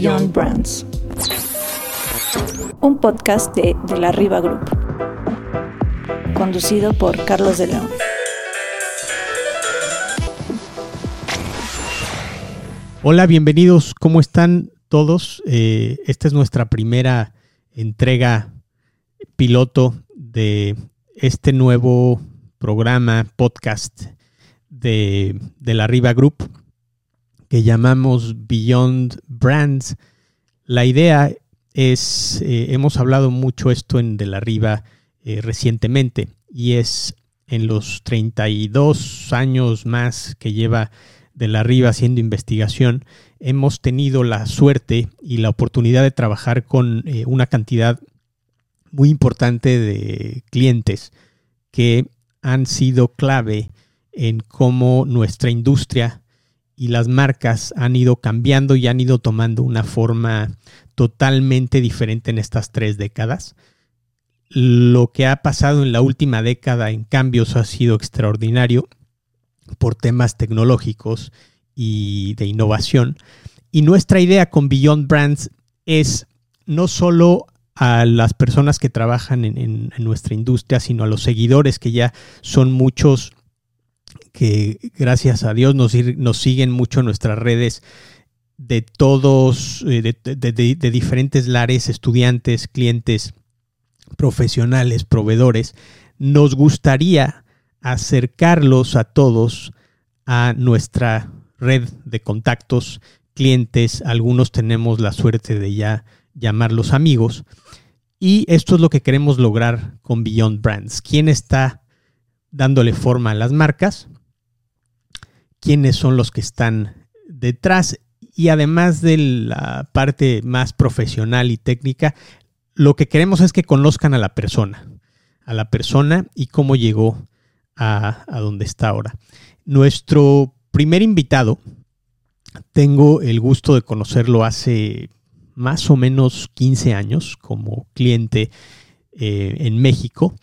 Beyond Brands, un podcast de, de la Riva Group, conducido por Carlos de León. Hola, bienvenidos. ¿Cómo están todos? Eh, esta es nuestra primera entrega piloto de este nuevo programa, podcast de, de la Riva Group que llamamos Beyond Brands. La idea es, eh, hemos hablado mucho esto en De la Riva eh, recientemente, y es en los 32 años más que lleva De la Riva haciendo investigación, hemos tenido la suerte y la oportunidad de trabajar con eh, una cantidad muy importante de clientes que han sido clave en cómo nuestra industria y las marcas han ido cambiando y han ido tomando una forma totalmente diferente en estas tres décadas. Lo que ha pasado en la última década en cambios ha sido extraordinario por temas tecnológicos y de innovación. Y nuestra idea con Beyond Brands es no solo a las personas que trabajan en, nuestra industria, sino a los seguidores que ya son muchos que gracias a Dios nos, nos siguen mucho nuestras redes de todos, eh, de, diferentes lares, estudiantes, clientes, profesionales, proveedores. Nos gustaría acercarlos a todos a nuestra red de contactos, clientes, algunos tenemos la suerte de ya llamarlos amigos. Y esto es lo que queremos lograr con Beyond Brands. ¿Quién está dándole forma a las marcas, quiénes son los que están detrás y además de la parte más profesional y técnica, lo que queremos es que conozcan a la persona, a la persona y cómo llegó a, donde está ahora. Nuestro primer invitado, tengo el gusto de conocerlo hace más o menos 15 años como cliente eh, en México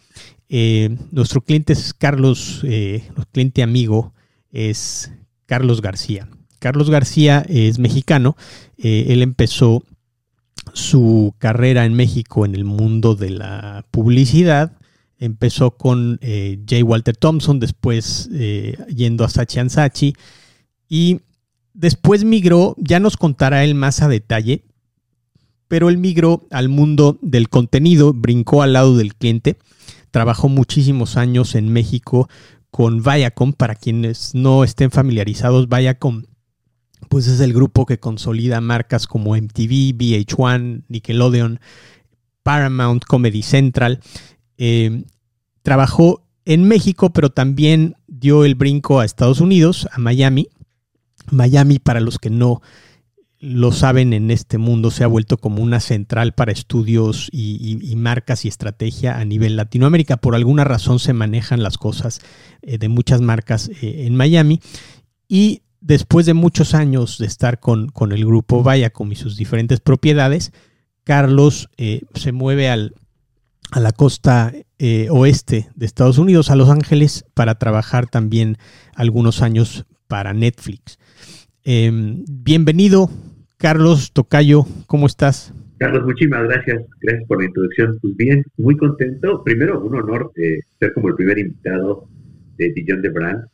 eh, nuestro cliente es Carlos, eh, cliente amigo es Carlos García. Carlos García es mexicano. Eh, él empezó su carrera en México en el mundo de la publicidad. Empezó con J. Walter Thompson, después yendo a Sachi Sachi y después migró, ya nos contará él más a detalle, pero él migró al mundo del contenido, brincó al lado del cliente trabajó muchísimos años en México con Viacom. Para quienes no estén familiarizados, Viacom pues es el grupo que consolida marcas como MTV, VH1, Nickelodeon, Paramount, Comedy Central. Eh, trabajó en México, pero también dio el brinco a Estados Unidos, a Miami. Miami, para los que no lo saben, en este mundo se ha vuelto como una central para estudios y, marcas y estrategia a nivel Latinoamérica. Por alguna razón se manejan las cosas eh, de muchas marcas eh, en Miami. Y después de muchos años de estar con, el grupo Viacom y sus diferentes propiedades, Carlos eh, se mueve al, a la costa oeste de Estados Unidos, a Los Ángeles, para trabajar también algunos años para Netflix. Em, bienvenido, Carlos Tocayo, ¿cómo estás? Carlos, muchísimas gracias. Gracias por la introducción. Pues bien, muy contento. Primero, un honor eh, ser como el primer invitado de Beyond de Brand.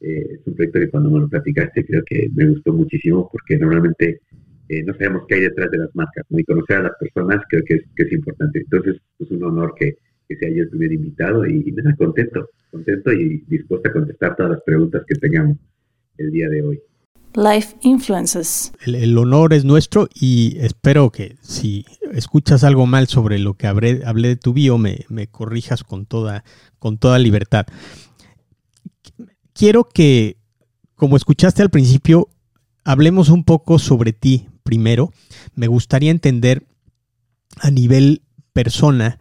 Eh, es un proyecto que cuando me lo platicaste creo que me gustó muchísimo porque normalmente eh, no sabemos qué hay detrás de las marcas. ¿no? Y conocer a las personas creo que es, importante. Entonces, es pues, un honor que, sea yo el primer invitado y, y me da contento, contento y dispuesto a contestar todas las preguntas que tengamos el día de hoy. Life Influences. El, honor es nuestro y espero que si escuchas algo mal sobre lo que hablé, hablé de tu bio, me, corrijas con toda, con toda libertad. Quiero que, como escuchaste al principio, hablemos un poco sobre ti primero. Me gustaría entender a nivel persona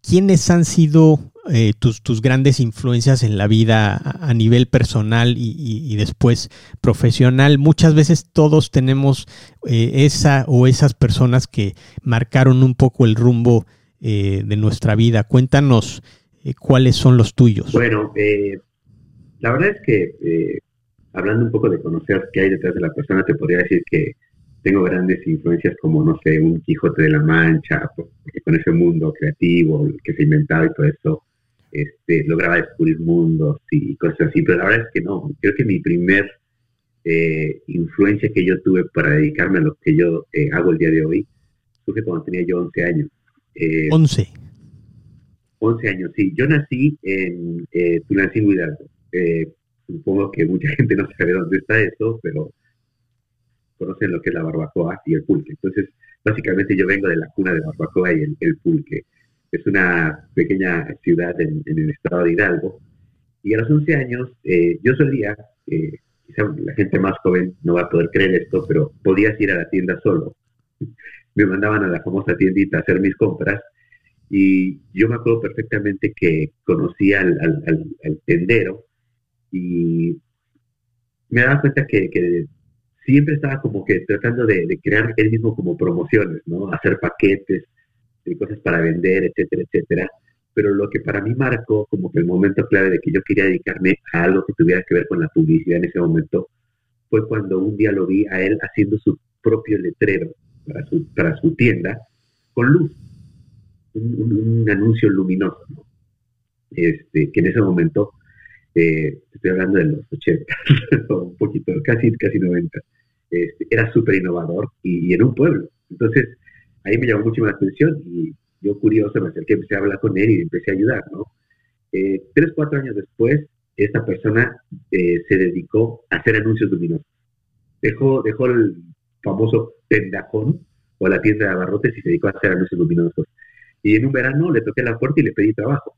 quiénes han sido eh, tus, tus, grandes influencias en la vida a, nivel personal y, después profesional. Muchas veces todos tenemos eh, esa o esas personas que marcaron un poco el rumbo eh, de nuestra vida. Cuéntanos cuáles son los tuyos. Bueno, la verdad es que hablando un poco de conocer qué hay detrás de la persona, te podría decir que tengo grandes influencias como, no sé, un Quijote de la Mancha, con ese mundo creativo que se inventaba y todo eso, este, lograba descubrir mundos y cosas así, pero la verdad es que no, creo que mi primer eh, influencia que yo tuve para dedicarme a lo que yo eh, hago el día de hoy surge cuando tenía yo 11 años. Eh, 11. 11 años, sí. Yo nací en eh, Tulancingo Hidalgo. Eh, supongo que mucha gente no sabe dónde está eso, pero conocen lo que es la barbacoa y el pulque. Entonces, básicamente yo vengo de la cuna de barbacoa y el, pulque. Es una pequeña ciudad en, el estado de Hidalgo. Y a los 11 años eh, yo solía, eh, quizá la gente más joven no va a poder creer esto, pero podías ir a la tienda solo. Me mandaban a la famosa tiendita a hacer mis compras y yo me acuerdo perfectamente que conocí al, tendero y me daba cuenta que, que, siempre estaba como que tratando de, crear él mismo como promociones, ¿no? Hacer paquetes cosas para vender, etcétera, etcétera. Pero lo que para mí marcó como que el momento clave de que yo quería dedicarme a algo que tuviera que ver con la publicidad en ese momento fue cuando un día lo vi a él haciendo su propio letrero para su, para su tienda con luz un, anuncio luminoso, este, que en ese momento, eh, estoy hablando de los 80, un poquito, casi, casi 90, este, era súper innovador y, en un pueblo. Entonces, ahí me llamó mucho la atención y yo curioso me acerqué, empecé a hablar con él y empecé a ayudar, ¿no? Eh, tres, cuatro años después, esta persona eh, se dedicó a hacer anuncios luminosos. Dejó, dejó el famoso tendajón o la tienda de abarrotes y se dedicó a hacer anuncios luminosos. Y en un verano le toqué la puerta y le pedí trabajo.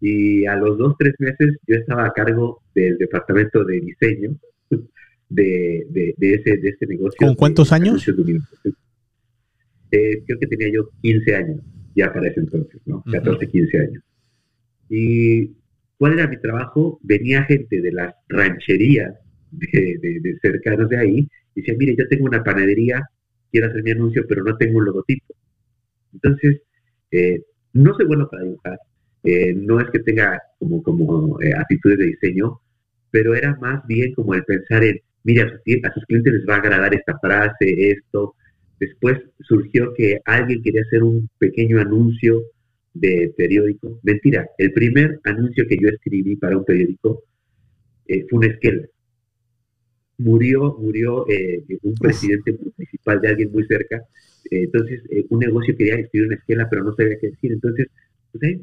Y a los dos, tres meses yo estaba a cargo del departamento de diseño de, de, ese, de ese negocio. ¿Con cuántos años? Eh, creo que tenía yo 15 años, ya para ese entonces, ¿no? 14, 15 años. Y ¿cuál era mi trabajo? Venía gente de las rancherías de, de, cercanos de ahí y decía, mire, yo tengo una panadería, quiero hacer mi anuncio, pero no tengo un logotipo. Entonces, eh, no soy bueno para dibujar, eh, no es que tenga como, como eh, actitudes de diseño, pero era más bien como el pensar en, mira, a sus, clientes les va a agradar esta frase, esto. Después surgió que alguien quería hacer un pequeño anuncio de periódico. Mentira, el primer anuncio que yo escribí para un periódico fue una esquela. Murió, murió un presidente municipal de alguien muy cerca eh, entonces, eh, un negocio quería escribir una esquela, pero no sabía qué decir. Entonces, pues,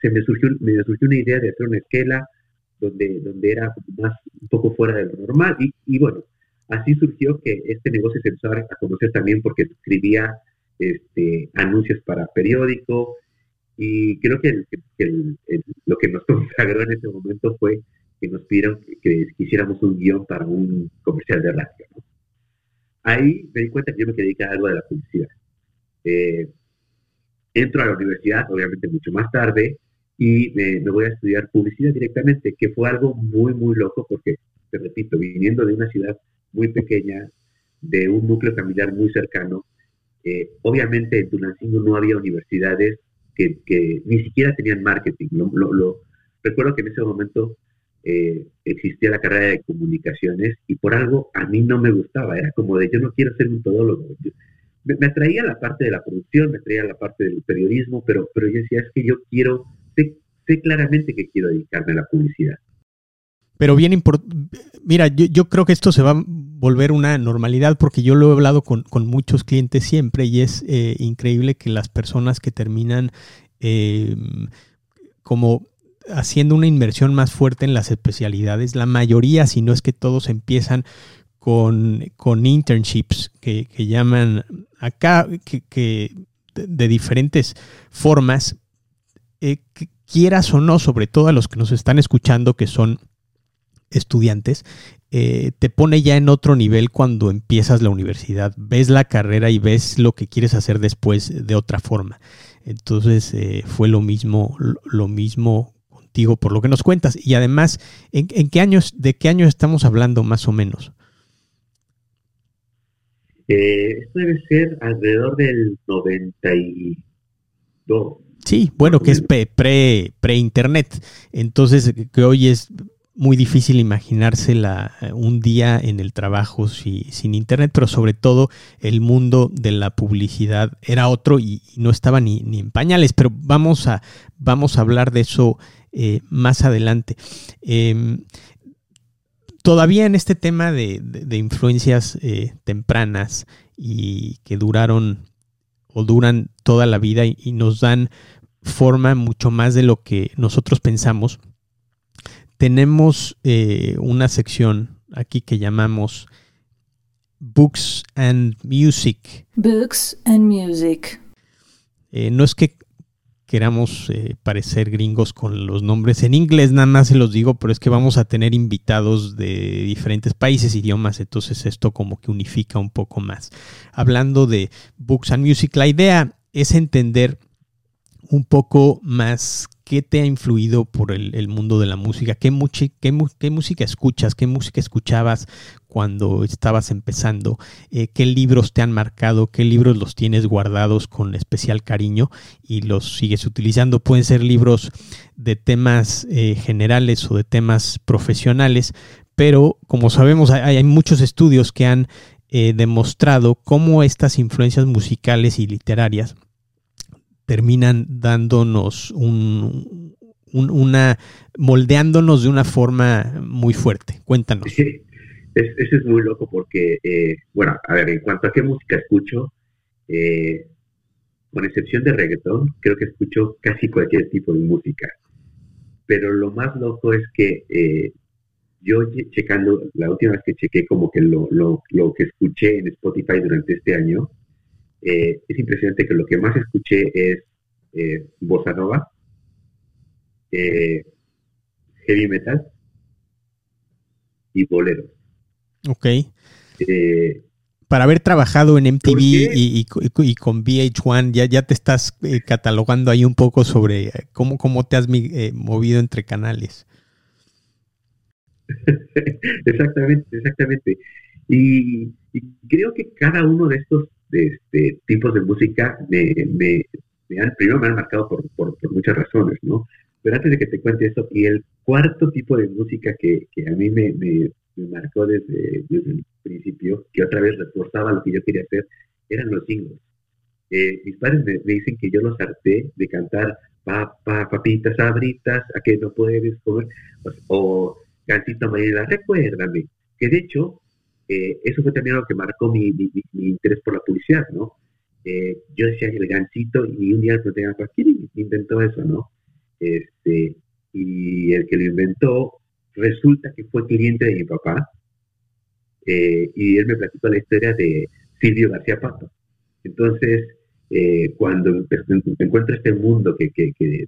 se me surgió, me una idea de hacer una esquela donde, donde era más un poco fuera de lo normal. Y, bueno, así surgió que este negocio se empezó a conocer también porque escribía este, anuncios para periódico. Y creo que, lo que nos consagró en ese momento fue que nos pidieron que, que hiciéramos un guion para un comercial de radio. ¿no? ahí me di cuenta que yo me quería dedicar a algo de la publicidad. Eh, entro a la universidad, obviamente mucho más tarde, y me, voy a estudiar publicidad directamente, que fue algo muy, muy loco, porque, te repito, viniendo de una ciudad muy pequeña, de un núcleo familiar muy cercano, obviamente en Tunancingo no había universidades que, ni siquiera tenían marketing. lo, recuerdo que en ese momento eh, existía la carrera de comunicaciones y por algo a mí no me gustaba, era como de yo no quiero ser un todólogo. me, atraía la parte de la producción, me atraía la parte del periodismo, pero, pero yo decía, es que yo quiero, sé, claramente que quiero dedicarme a la publicidad. Pero bien importante, mira, yo, creo que esto se va a volver una normalidad porque yo lo he hablado con, muchos clientes siempre y es eh, increíble que las personas que terminan eh, como haciendo una inversión más fuerte en las especialidades. La mayoría, si no es que todos empiezan con, internships que, llaman acá, que, de, diferentes formas, eh, quieras o no, sobre todo a los que nos están escuchando que son estudiantes, eh, te pone ya en otro nivel cuando empiezas la universidad. Ves la carrera y ves lo que quieres hacer después de otra forma. Entonces eh, fue lo mismo, lo mismo por lo que nos cuentas. Y además, ¿en, qué años, de qué años estamos hablando más o menos? Eh, esto debe ser alrededor del 92. Sí, bueno, que es pre, pre, internet Entonces, que hoy es muy difícil imaginársela eh, un día en el trabajo sin internet, pero sobre todo el mundo de la publicidad era otro y, no estaba ni, en pañales, pero vamos a, vamos a hablar de eso eh, más adelante. Em, todavía en este tema de, influencias eh, tempranas y que duraron o duran toda la vida y nos dan forma mucho más de lo que nosotros pensamos, tenemos eh, una sección aquí que llamamos Books and Music. Books and Music. Eh, no es que queramos eh, parecer gringos con los nombres en inglés, nada más se los digo, pero es que vamos a tener invitados de diferentes países, idiomas, entonces esto como que unifica un poco más. Hablando de Books and Music, la idea es entender un poco más qué te ha influido por el, mundo de la música, ¿Qué, qué, música escuchas, qué música escuchabas cuando estabas empezando, eh, qué libros te han marcado, qué libros los tienes guardados con especial cariño y los sigues utilizando. Pueden ser libros de temas eh, generales o de temas profesionales, pero como sabemos hay, muchos estudios que han eh, demostrado cómo estas influencias musicales y literarias terminan dándonos un, una, moldeándonos de una forma muy fuerte. Cuéntanos. Sí, eso es muy loco porque, eh, bueno, a ver, en cuanto a qué música escucho, eh, con excepción de reggaetón, creo que escucho casi cualquier tipo de música. Pero lo más loco es que eh, yo checando, la última vez que chequé como que lo, lo, lo que escuché en Spotify durante este año, eh, es impresionante que lo que más escuché es eh, bossa nova, eh, heavy metal y bolero. Ok. Para haber trabajado en MTV y, con VH1, ya, ya te estás catalogando ahí un poco sobre cómo, cómo te has movido entre canales. exactamente, exactamente. y, creo que cada uno de estos de este, tipos de música me, me, han, primero me han marcado por, por, muchas razones, ¿no? Pero antes de que te cuente eso, y el cuarto tipo de música que, que a mí me, me, marcó desde, desde, el principio, que otra vez reforzaba lo que yo quería hacer, eran los singles. Eh, mis padres me, dicen que yo los harté de cantar papá, papitas, abritas, a que no puedes comer, o, o Gancito Mañana, recuérdame, que de hecho eh, eso fue también lo que marcó mi, interés por la publicidad, ¿no? Eh, yo decía el gancito y un día pregunté a ¿quién inventó eso, no? Este, y el que lo inventó resulta que fue cliente de mi papá eh, y él me platicó la historia de Silvio García Pato. Entonces, cuando encuentro este mundo que,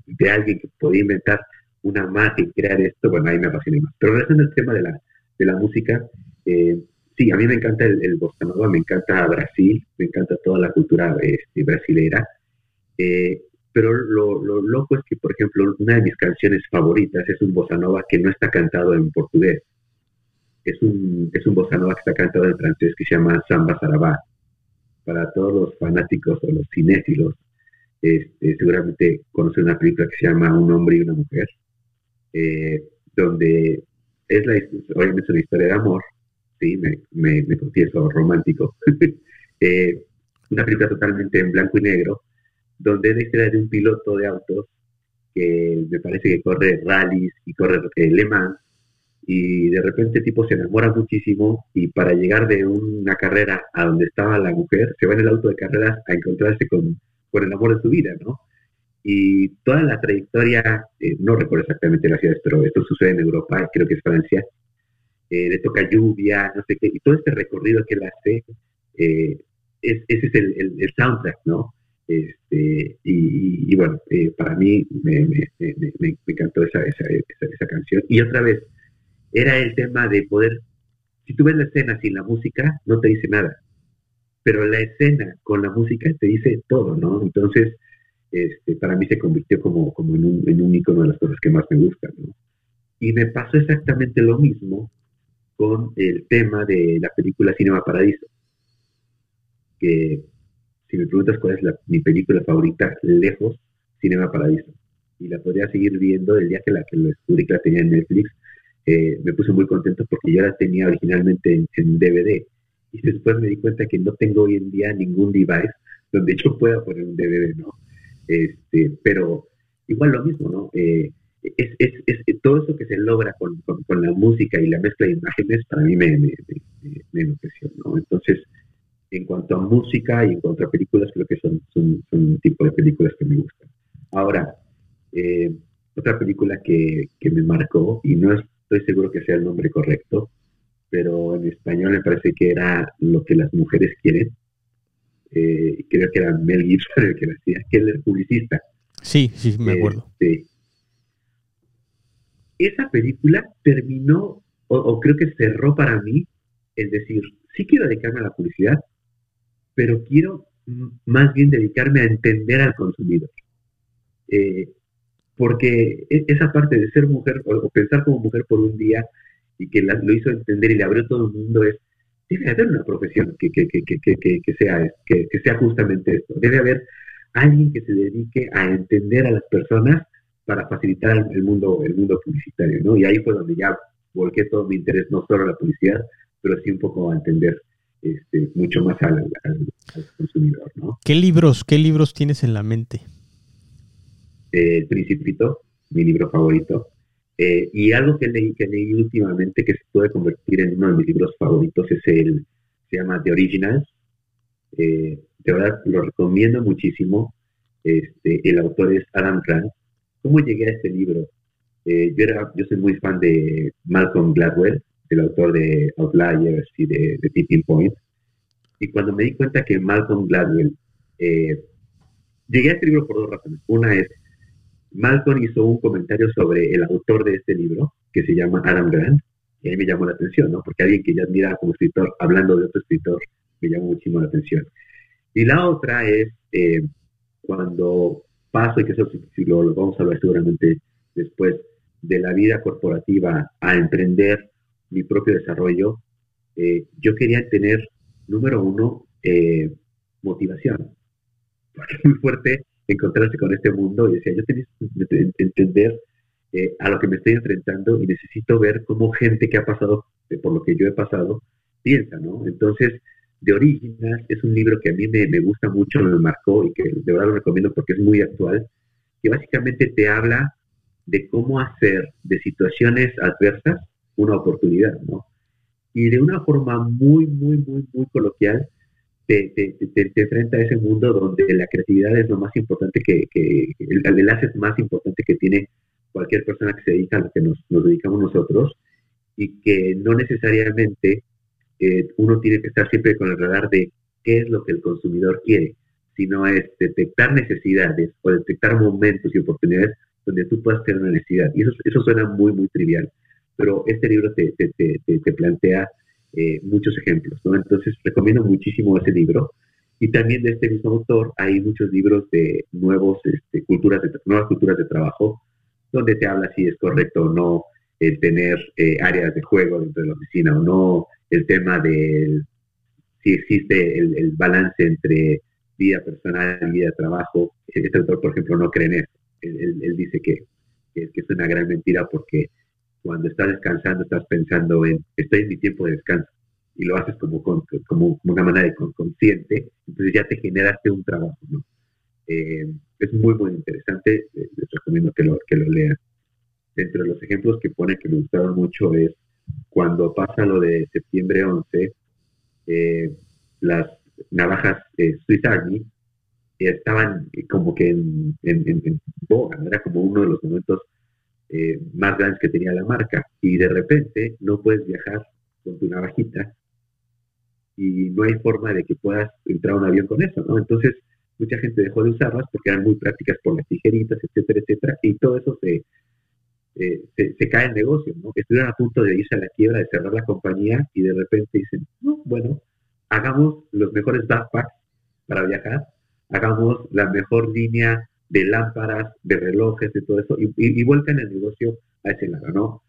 de alguien que podía inventar una magia y crear esto, bueno, ahí me apasioné más. Pero regresando al tema de la, de la música, eh, Sí, a mí me encanta el, bossa nova, me encanta Brasil, me encanta toda la cultura este, brasilera. Eh, pero lo, loco es que, por ejemplo, una de mis canciones favoritas es un bossa nova que no está cantado en portugués. Es un, es un bossa nova que está cantado en francés que se llama Samba Sarabá. Para todos los fanáticos o los cinéfilos, este, seguramente conocen una película que se llama Un hombre y una mujer, eh, donde es la, obviamente una historia de amor, sí, me, me, confieso romántico, eh, una película totalmente en blanco y negro, donde es la de un piloto de autos que me parece que corre rallies y corre eh, Le Mans, y de repente el tipo se enamora muchísimo y para llegar de una carrera a donde estaba la mujer, se va en el auto de carreras a encontrarse con, con el amor de su vida, ¿no? Y toda la trayectoria, eh, no recuerdo exactamente la ciudad, pero esto sucede en Europa, creo que es Francia, eh, le toca lluvia, no sé qué, y todo este recorrido que él hace, eh, ese es el, soundtrack, ¿no? Este, y, bueno, eh, para mí me, me, encantó esa, esa, esa, canción. Y otra vez, era el tema de poder, si tú ves la escena sin la música, no te dice nada, pero la escena con la música te dice todo, ¿no? Entonces, este, para mí se convirtió como, como en, un, en un icono de las cosas que más me gustan, ¿no? Y me pasó exactamente lo mismo con el tema de la película Cinema Paradiso. Que si me preguntas cuál es mi película favorita, lejos, Cinema Paradiso. Y la podría seguir viendo el día que la que descubrí que la tenía en Netflix. eh, me puse muy contento porque yo la tenía originalmente en, DVD y después me di cuenta que no tengo hoy en día ningún device donde yo pueda poner un DVD, ¿no? Este, pero igual lo mismo, ¿no? Eh, es, es, es, todo eso que se logra con, con, la música y la mezcla de imágenes para mí me, me, me, enloqueció, ¿no? Entonces, en cuanto a música y en cuanto a películas, creo que son, son, un tipo de películas que me gustan. Ahora, eh, otra película que, que me marcó, y no estoy seguro que sea el nombre correcto, pero en español me parece que era Lo que las mujeres quieren. Eh, creo que era Mel Gibson el que lo hacía, que él es publicista. Sí, sí, me acuerdo. Sí esa película terminó, o, creo que cerró para mí, el decir, sí quiero dedicarme a la publicidad, pero quiero más bien dedicarme a entender al consumidor. Eh, porque e, esa parte de ser mujer o, pensar como mujer por un día y que lo hizo entender y le abrió todo el mundo es, debe haber una profesión que, que, que, que sea, que, sea justamente esto. Debe haber alguien que se dedique a entender a las personas para facilitar el mundo, el mundo publicitario, ¿no? Y ahí fue donde ya volqué todo mi interés, no solo a la publicidad, pero sí un poco a entender este, mucho más al, consumidor, ¿no? ¿Qué libros, qué libros tienes en la mente? Eh, el Principito, mi libro favorito. Eh, y algo que leí, que leí últimamente que se puede convertir en uno de mis libros favoritos es el, se llama The Originals. Eh, de verdad lo recomiendo muchísimo. Este, el autor es Adam Grant ¿Cómo llegué a este libro? Eh, yo, era, yo soy muy fan de Malcolm Gladwell, el autor de Outliers y de, Tipping Point. Y cuando me di cuenta que Malcolm Gladwell, eh, llegué a este libro por dos razones. Una es, Malcolm hizo un comentario sobre el autor de este libro, que se llama Adam Grant, y ahí me llamó la atención, ¿no? Porque alguien que ya admira como escritor, hablando de otro escritor, me llamó muchísimo la atención. Y la otra es eh, cuando paso, y que eso sí, lo, vamos a hablar seguramente después, de la vida corporativa a emprender mi propio desarrollo, eh, yo quería tener, número uno, eh, motivación. Porque es muy fuerte encontrarse con este mundo y decía, yo tengo que entender eh, a lo que me estoy enfrentando y necesito ver cómo gente que ha pasado por lo que yo he pasado piensa, ¿no? Entonces, de Original es un libro que a mí me, gusta mucho, me marcó y que de verdad lo recomiendo porque es muy actual, que básicamente te habla de cómo hacer de situaciones adversas una oportunidad, ¿no? Y de una forma muy, muy, muy, muy coloquial, te, te, te, enfrenta a ese mundo donde la creatividad es lo más importante que, que el, enlace más importante que tiene cualquier persona que se dedica a lo que nos, nos dedicamos nosotros y que no necesariamente uno tiene que estar siempre con el radar de qué es lo que el consumidor quiere, sino es detectar necesidades o detectar momentos y oportunidades donde tú puedas tener una necesidad. Y eso, suena muy, muy trivial, pero este libro te, plantea eh, muchos ejemplos, ¿no? Entonces recomiendo muchísimo ese libro. Y también de este mismo autor hay muchos libros de nuevos, este, culturas de, nuevas culturas de trabajo, donde te habla si es correcto o no el tener eh, áreas de juego dentro de la oficina o no, el tema de si existe el, balance entre vida personal y vida de trabajo. Este autor, por ejemplo, no cree en eso. Él, dice que, es una gran mentira porque cuando estás descansando estás pensando en, estoy en mi tiempo de descanso y lo haces como, como, una manera de consciente, entonces ya te generaste un trabajo. ¿no? Eh, es muy, muy interesante, eh, les recomiendo que lo, que lo lean. Entre los ejemplos que pone que me gustaron mucho es cuando pasa lo de septiembre 11, eh, las navajas de Swiss Army estaban como que en, en, boga, era como uno de los momentos eh, más grandes que tenía la marca. Y de repente no puedes viajar con tu navajita y no hay forma de que puedas entrar a un avión con eso, ¿no? Entonces, mucha gente dejó de usarlas porque eran muy prácticas por las tijeritas, etcétera, etcétera, y todo eso se, eh, se, cae el negocio, ¿no? Estuvieron a punto de irse a la quiebra, de cerrar la compañía y de repente dicen, no, bueno, hagamos los mejores backpacks para viajar, hagamos la mejor línea de lámparas, de relojes, de todo eso, y, y, vuelcan el negocio a ese lado, ¿no?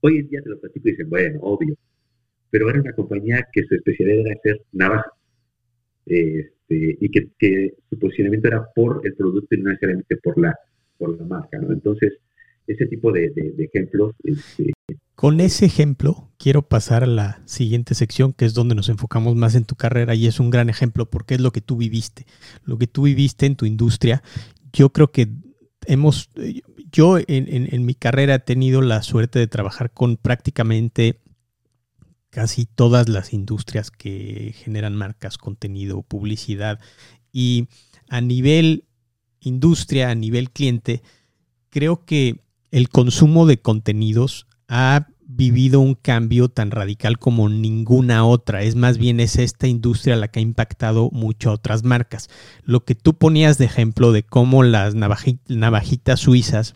Hoy en día te lo platico y dicen, bueno, obvio, pero era una compañía que su especialidad era hacer navajas, este, y que, que, su posicionamiento era por el producto y no necesariamente por la, por la marca, ¿no? Entonces, ese tipo de, ejemplos este, Con ese ejemplo, quiero pasar a la siguiente sección, que es donde nos enfocamos más en tu carrera y es un gran ejemplo porque es lo que tú viviste, lo que tú viviste en tu industria. Yo creo que hemos, yo en, mi carrera he tenido la suerte de trabajar con prácticamente casi todas las industrias que generan marcas, contenido, publicidad y a nivel industria, a nivel cliente, creo que el consumo de contenidos ha vivido un cambio tan radical como ninguna otra. Es más bien es esta industria la que ha impactado mucho a otras marcas. Lo que tú ponías de ejemplo de cómo las navajitas suizas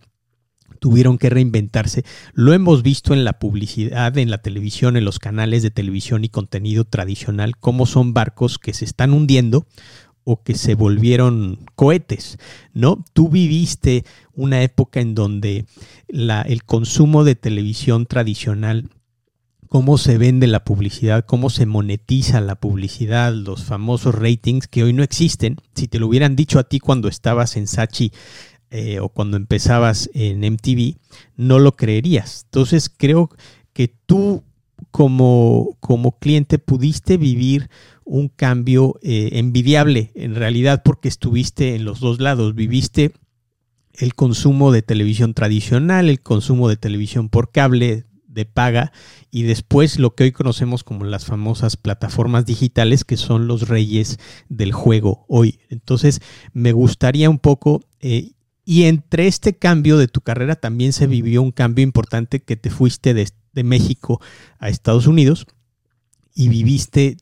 tuvieron que reinventarse. Lo hemos visto en la publicidad, en la televisión, en los canales de televisión y contenido tradicional, cómo son barcos que se están hundiendo o que se volvieron cohetes, ¿no? Tú viviste una época en donde el consumo de televisión tradicional, cómo se vende la publicidad, cómo se monetiza la publicidad, los famosos ratings que hoy no existen. Si te lo hubieran dicho a ti cuando estabas en Sachi eh, o cuando empezabas en MTV, no lo creerías. Entonces creo que tú como, como cliente pudiste vivir un cambio eh, envidiable en realidad porque estuviste en los dos lados, viviste el consumo de televisión tradicional, el consumo de televisión por cable de paga y después lo que hoy conocemos como las famosas plataformas digitales que son los reyes del juego hoy. Entonces me gustaría un poco eh, y entre este cambio de tu carrera también se vivió un cambio importante que te fuiste de, de México a Estados Unidos y viviste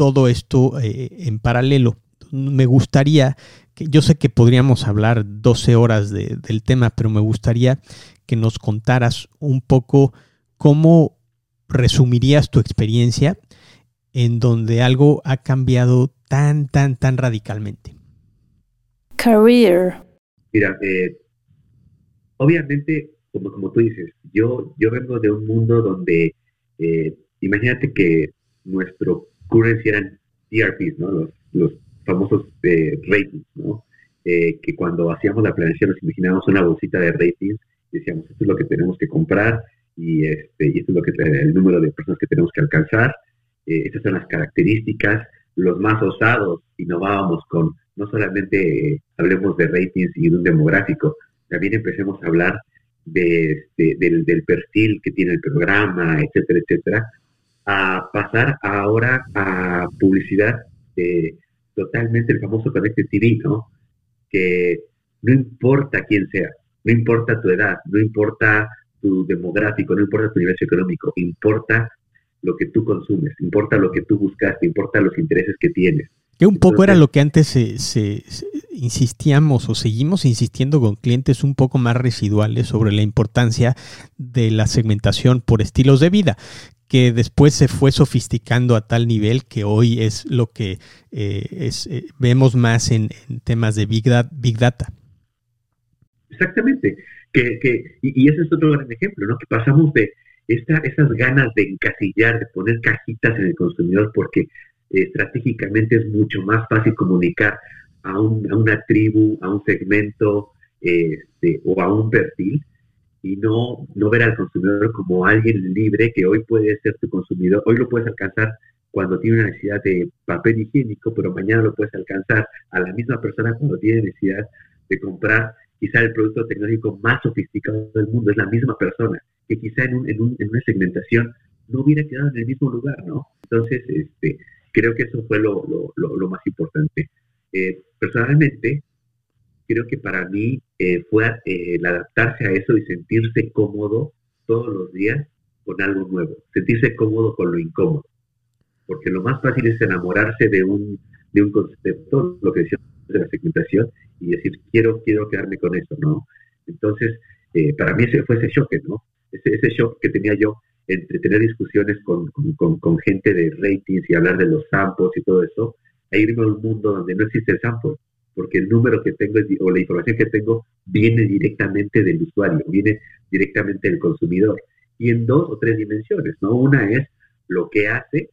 todo esto eh, en paralelo. Me gustaría, que yo sé que podríamos hablar 12 horas del tema, pero me gustaría que nos contaras un poco cómo resumirías tu experiencia en donde algo ha cambiado tan, tan, tan radicalmente. Career. Mira, eh, obviamente, como, como tú dices, yo, yo vengo de un mundo donde, eh, imagínate que nuestro currency eran TRPs, ¿no? Los, famosos eh, ratings, ¿no? Eh, que cuando hacíamos la planeación nos imaginábamos una bolsita de ratings y decíamos, esto es lo que tenemos que comprar y, este, y esto es lo que el número de personas que tenemos que alcanzar, eh, estas son las características, los más osados, innovábamos con, no solamente hablemos de ratings y de un demográfico, también empecemos a hablar de, este, del, del perfil que tiene el programa, etcétera, etcétera, a pasar ahora a publicidad totalmente el famoso Connected TV, ¿no? Que no importa quién sea, no importa tu edad, no importa tu demográfico, no importa tu nivel económico, importa lo que tú consumes, importa lo que tú buscaste, importa los intereses que tienes. Que un poco era lo que antes se, insistíamos o seguimos insistiendo con clientes un poco más residuales sobre la importancia de la segmentación por estilos de vida, que después se fue sofisticando a tal nivel que hoy es lo que eh, es, eh, vemos más en, temas de Big, Data. Exactamente. Que, y, ese es otro gran ejemplo, ¿no? Que pasamos de esta, esas ganas de encasillar, de poner cajitas en el consumidor, porque estratégicamente es mucho más fácil comunicar a, una tribu, a un segmento este, o a un perfil y no, no ver al consumidor como alguien libre que hoy puede ser tu consumidor, hoy lo puedes alcanzar cuando tiene una necesidad de papel higiénico, pero mañana lo puedes alcanzar a la misma persona cuando tiene necesidad de comprar quizá el producto tecnológico más sofisticado del mundo, es la misma persona, que quizá en, un, en, un, en una segmentación no hubiera quedado en el mismo lugar, ¿no? Entonces, este, Creo que eso fue lo, más importante. Eh, personalmente, creo que para mí eh, fue eh, el adaptarse a eso y sentirse cómodo todos los días con algo nuevo, sentirse cómodo con lo incómodo. Porque lo más fácil es enamorarse de un, de un concepto, lo que decíamos de la segmentación, y decir, quiero, quiero quedarme con eso, ¿no? Entonces, para mí ese fue ese shock, ¿no? Ese, ese shock que tenía yo entre tener discusiones con, con, gente de ratings y hablar de los samples y todo eso, a irme a un mundo donde no existe el sample, porque el número que tengo o la información que tengo viene directamente del usuario, viene directamente del consumidor. Y en dos o tres dimensiones, ¿no? Una es lo que hace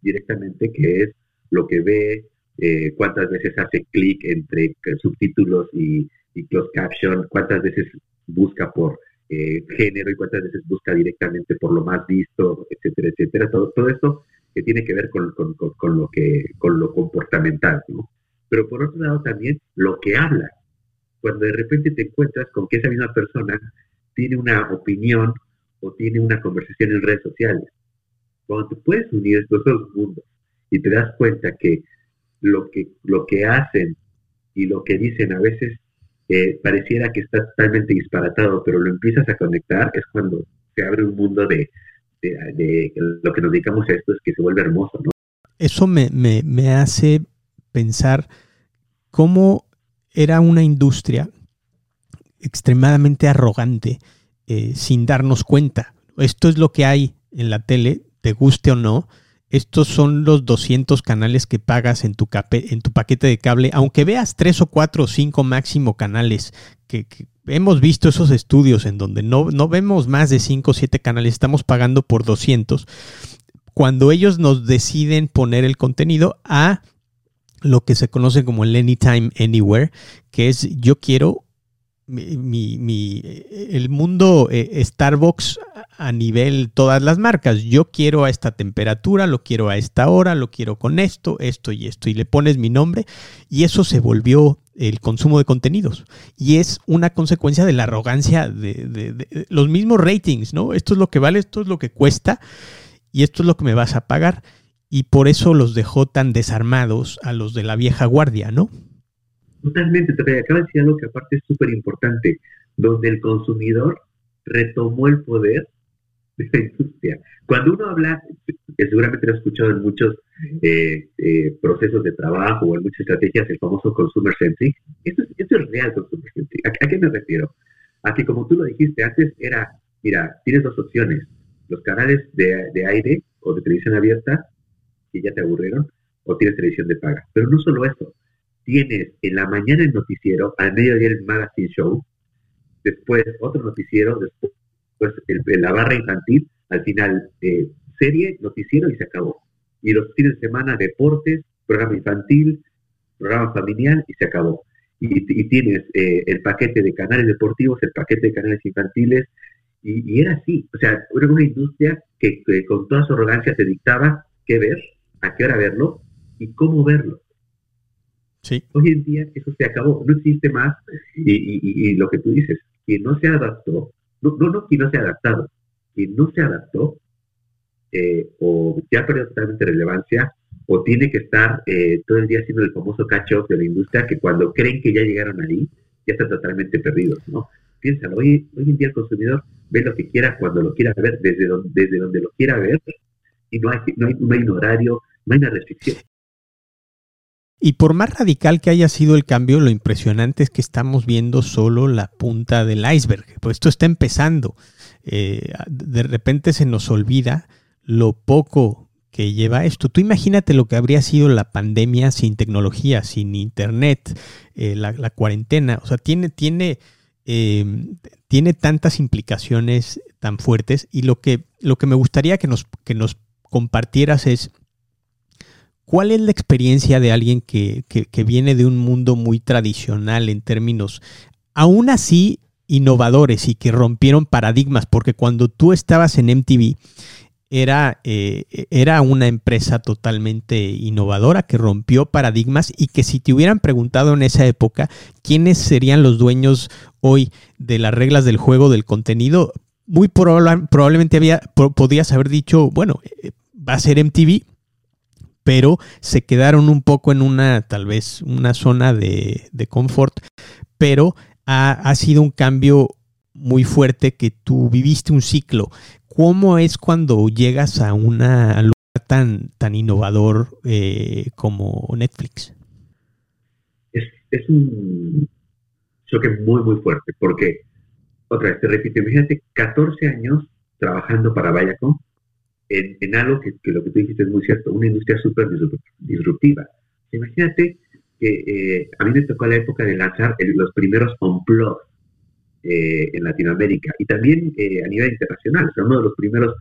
directamente, que es lo que ve, eh, cuántas veces hace clic entre subtítulos y, y closed caption, cuántas veces busca por eh, género y cuántas veces busca directamente por lo más visto, etcétera, etcétera. Todo, todo esto que tiene que ver con, lo que, con lo comportamental, ¿no? Pero por otro lado también lo que habla. Cuando de repente te encuentras con que esa misma persona tiene una opinión o tiene una conversación en redes sociales, cuando te puedes unir estos dos mundos y te das cuenta que lo que, lo que hacen y lo que dicen a veces eh, pareciera que está totalmente disparatado, pero lo empiezas a conectar, es cuando se abre un mundo de, lo que nos dedicamos a esto, es que se vuelve hermoso, ¿no? Eso me, me, hace pensar cómo era una industria extremadamente arrogante eh, sin darnos cuenta. Esto es lo que hay en la tele, te guste o no, estos son los 200 canales que pagas en tu, paquete de cable, aunque veas 3 o 4 o 5 máximo canales, que, hemos visto esos estudios en donde no, no vemos más de 5 o 7 canales, estamos pagando por 200. Cuando ellos nos deciden poner el contenido a lo que se conoce como el Anytime Anywhere, que es yo quiero mi, mi, el mundo eh, Starbucks a nivel todas las marcas. Yo quiero a esta temperatura, lo quiero a esta hora, lo quiero con esto, esto y esto. Y le pones mi nombre y eso se volvió el consumo de contenidos. Y es una consecuencia de la arrogancia de, los mismos ratings, ¿no? Esto es lo que vale, esto es lo que cuesta y esto es lo que me vas a pagar. Y por eso los dejó tan desarmados a los de la vieja guardia, ¿no? Totalmente, te acaba de decir algo que aparte es súper importante, donde el consumidor retomó el poder de la industria. Cuando uno habla, seguramente lo he escuchado en muchos eh, eh, procesos de trabajo o en muchas estrategias, el famoso consumer centric, esto es, esto es real consumer centric. ¿A, qué me refiero? A que como tú lo dijiste antes, era, mira, tienes dos opciones, los canales de aire o de televisión abierta, que ya te aburrieron, o tienes televisión de paga. Pero no solo eso, tienes en la mañana el noticiero, al mediodía el magazine show, después otro noticiero, después el, la barra infantil, al final eh, serie, noticiero y se acabó. Y los fines de semana deportes, programa infantil, programa familiar y se acabó. Y, tienes eh, el paquete de canales deportivos, el paquete de canales infantiles, y, era así. O sea, era una industria que, que con toda su arrogancia te dictaba qué ver, a qué hora verlo y cómo verlo. Hoy en día eso se acabó, no existe más. Y, lo que tú dices, quien no se adaptó, no, no, no quien no se ha adaptado, quien no se adaptó, eh, o ya perdió totalmente relevancia, o tiene que estar eh, todo el día haciendo el famoso catch-up de la industria, que cuando creen que ya llegaron ahí, ya están totalmente perdidos, ¿no? Piénsalo, hoy, hoy en día el consumidor ve lo que quiera cuando lo quiera ver, desde donde, desde donde lo quiera ver, y no hay, no hay, no hay un horario, no hay. Y por más radical que haya sido el cambio, lo impresionante es que estamos viendo solo la punta del iceberg. Pues esto está empezando. Eh, de repente se nos olvida lo poco que lleva esto. Tú imagínate lo que habría sido la pandemia sin tecnología, sin internet, eh, la, cuarentena. O sea, tiene, tiene, em, tiene tantas implicaciones tan fuertes. Y lo que, lo que me gustaría que nos, que nos compartieras es ¿Cuál es la experiencia de alguien que, viene de un mundo muy tradicional en términos, aún así, innovadores y que rompieron paradigmas? Porque cuando tú estabas en MTV, era, eh, era una empresa totalmente innovadora que rompió paradigmas y que si te hubieran preguntado en esa época quiénes serían los dueños hoy de las reglas del juego del contenido, muy probablemente había, podías haber dicho, bueno, eh, va a ser MTV, pero se quedaron un poco en una, tal vez, una zona de, confort, pero ha, sido un cambio muy fuerte que tú viviste un ciclo. ¿Cómo es cuando llegas a una lugar tan, tan innovador eh, como Netflix? Es, un choque muy, muy fuerte, porque, otra vez te repito, imagínate 14 años trabajando para Viacom en, algo que, lo que tú dijiste es muy cierto, una industria súper disruptiva. Imagínate que eh, a mí me tocó la época de lanzar los primeros on-plug eh, en Latinoamérica y también eh, a nivel internacional. O sea, uno de los primeros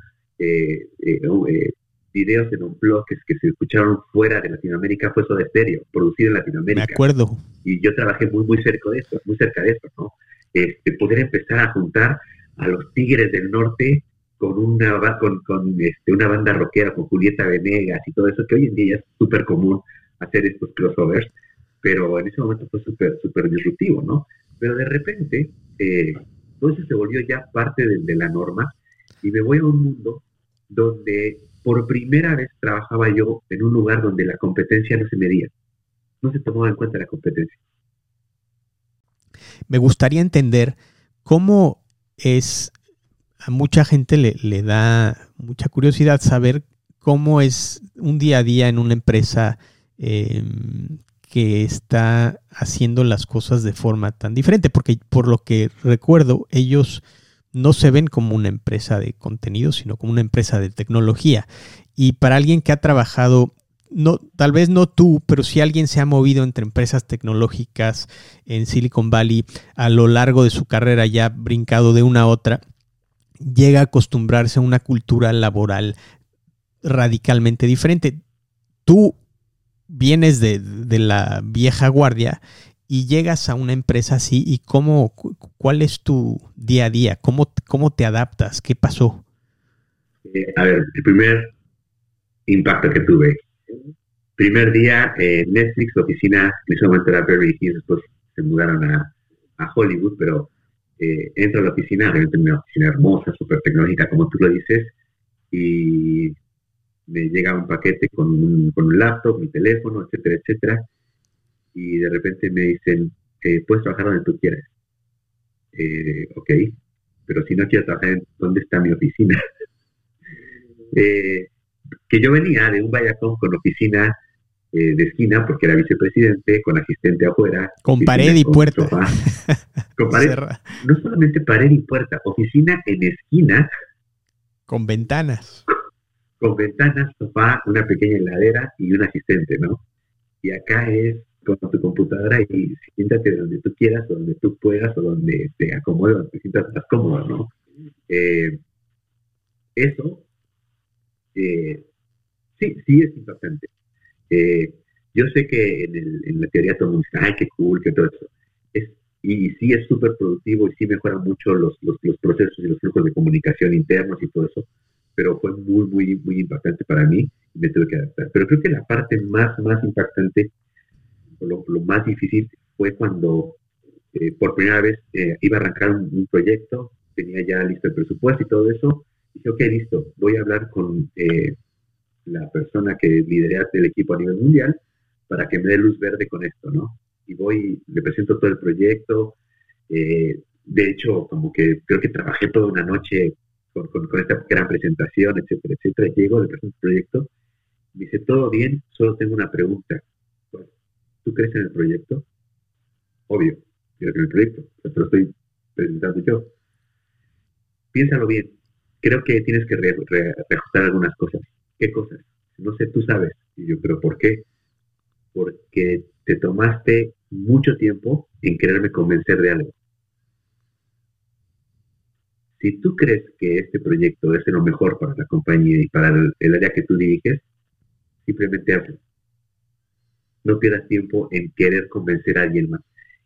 videos en un blog que, que, se escucharon fuera de Latinoamérica fue de Stereo, producido en Latinoamérica. De acuerdo. Y yo trabajé muy, muy cerca de esto, muy cerca de esto, ¿no? Este, poder empezar a juntar a los Tigres del Norte con una con, con este, una banda rockera, con Julieta Venegas y todo eso, que hoy en día es súper común hacer estos crossovers, pero en ese momento fue súper super disruptivo, ¿no? Pero de repente, eh, todo eso se volvió ya parte de, la norma y me voy a un mundo donde por primera vez trabajaba yo en un lugar donde la competencia no se medía, no se tomaba en cuenta la competencia. Me gustaría entender cómo es, a mucha gente le, da mucha curiosidad saber cómo es un día a día en una empresa Em, que está haciendo las cosas de forma tan diferente, porque por lo que recuerdo, ellos no se ven como una empresa de contenido, sino como una empresa de tecnología. Y para alguien que ha trabajado, tal vez no tú, pero si alguien se ha movido entre empresas tecnológicas en Silicon Valley a lo largo de su carrera, ya brincado de una a otra, llega a acostumbrarse a una cultura laboral radicalmente diferente. Tú vienes de, la vieja guardia y llegas a una empresa así y cómo, cuál es tu día a día, cómo, cómo te adaptas, qué pasó. Eh, a ver, el primer impacto que tuve, primer día eh, Netflix, oficina, en ese momento era Hills, después se mudaron a, Hollywood, pero eh, entro a la oficina, realmente una oficina hermosa, súper tecnológica, como tú lo dices, y me llega un paquete con un, con un laptop, mi teléfono, etcétera, etcétera, y de repente me dicen, eh, puedes trabajar donde tú quieras. Eh, ok, pero si no quiero trabajar, ¿dónde está mi oficina? Eh, que yo venía de un Vallacón con oficina de esquina, porque era vicepresidente, con asistente afuera. Con pared y puerta. con pared, no solamente pared y puerta, oficina en esquina. Con ventanas con ventanas, sofá, una pequeña heladera y un asistente, ¿no? Y acá es con tu computadora y siéntate donde tú quieras, donde tú puedas, o donde te acomodes, donde te sientas más cómodo, ¿no? Eh, eso, eh, sí, sí es importante. Eh, yo sé que en, la teoría todo el mundo dice, ay, qué cool, que todo eso. Es, y, sí es súper productivo y sí mejora mucho los, los, los procesos y los flujos de comunicación internos y todo eso pero fue muy, muy, muy impactante para mí y me tuve que adaptar. Pero creo que la parte más, más impactante, lo, lo más difícil, fue cuando eh, por primera vez eh, iba a arrancar un, proyecto, tenía ya listo el presupuesto y todo eso, y dije, ok, listo, voy a hablar con eh, la persona que lidera el equipo a nivel mundial para que me dé luz verde con esto, ¿no? Y voy, le presento todo el proyecto, de hecho, como que creo que trabajé toda una noche con, esta gran presentación, etcétera, etcétera. Llego, le presento el proyecto, dice, todo bien, solo tengo una pregunta. ¿Tú crees en el proyecto? Obvio, creo en el proyecto, pero lo estoy presentando yo. Piénsalo bien, creo que tienes que reajustar algunas cosas. ¿Qué cosas? No sé, tú sabes. Y yo, pero ¿por qué? Porque te tomaste mucho tiempo en quererme convencer de algo. Si tú crees que este proyecto es lo mejor para la compañía y para el, área que tú diriges, simplemente hazlo. No pierdas tiempo en querer convencer a alguien más.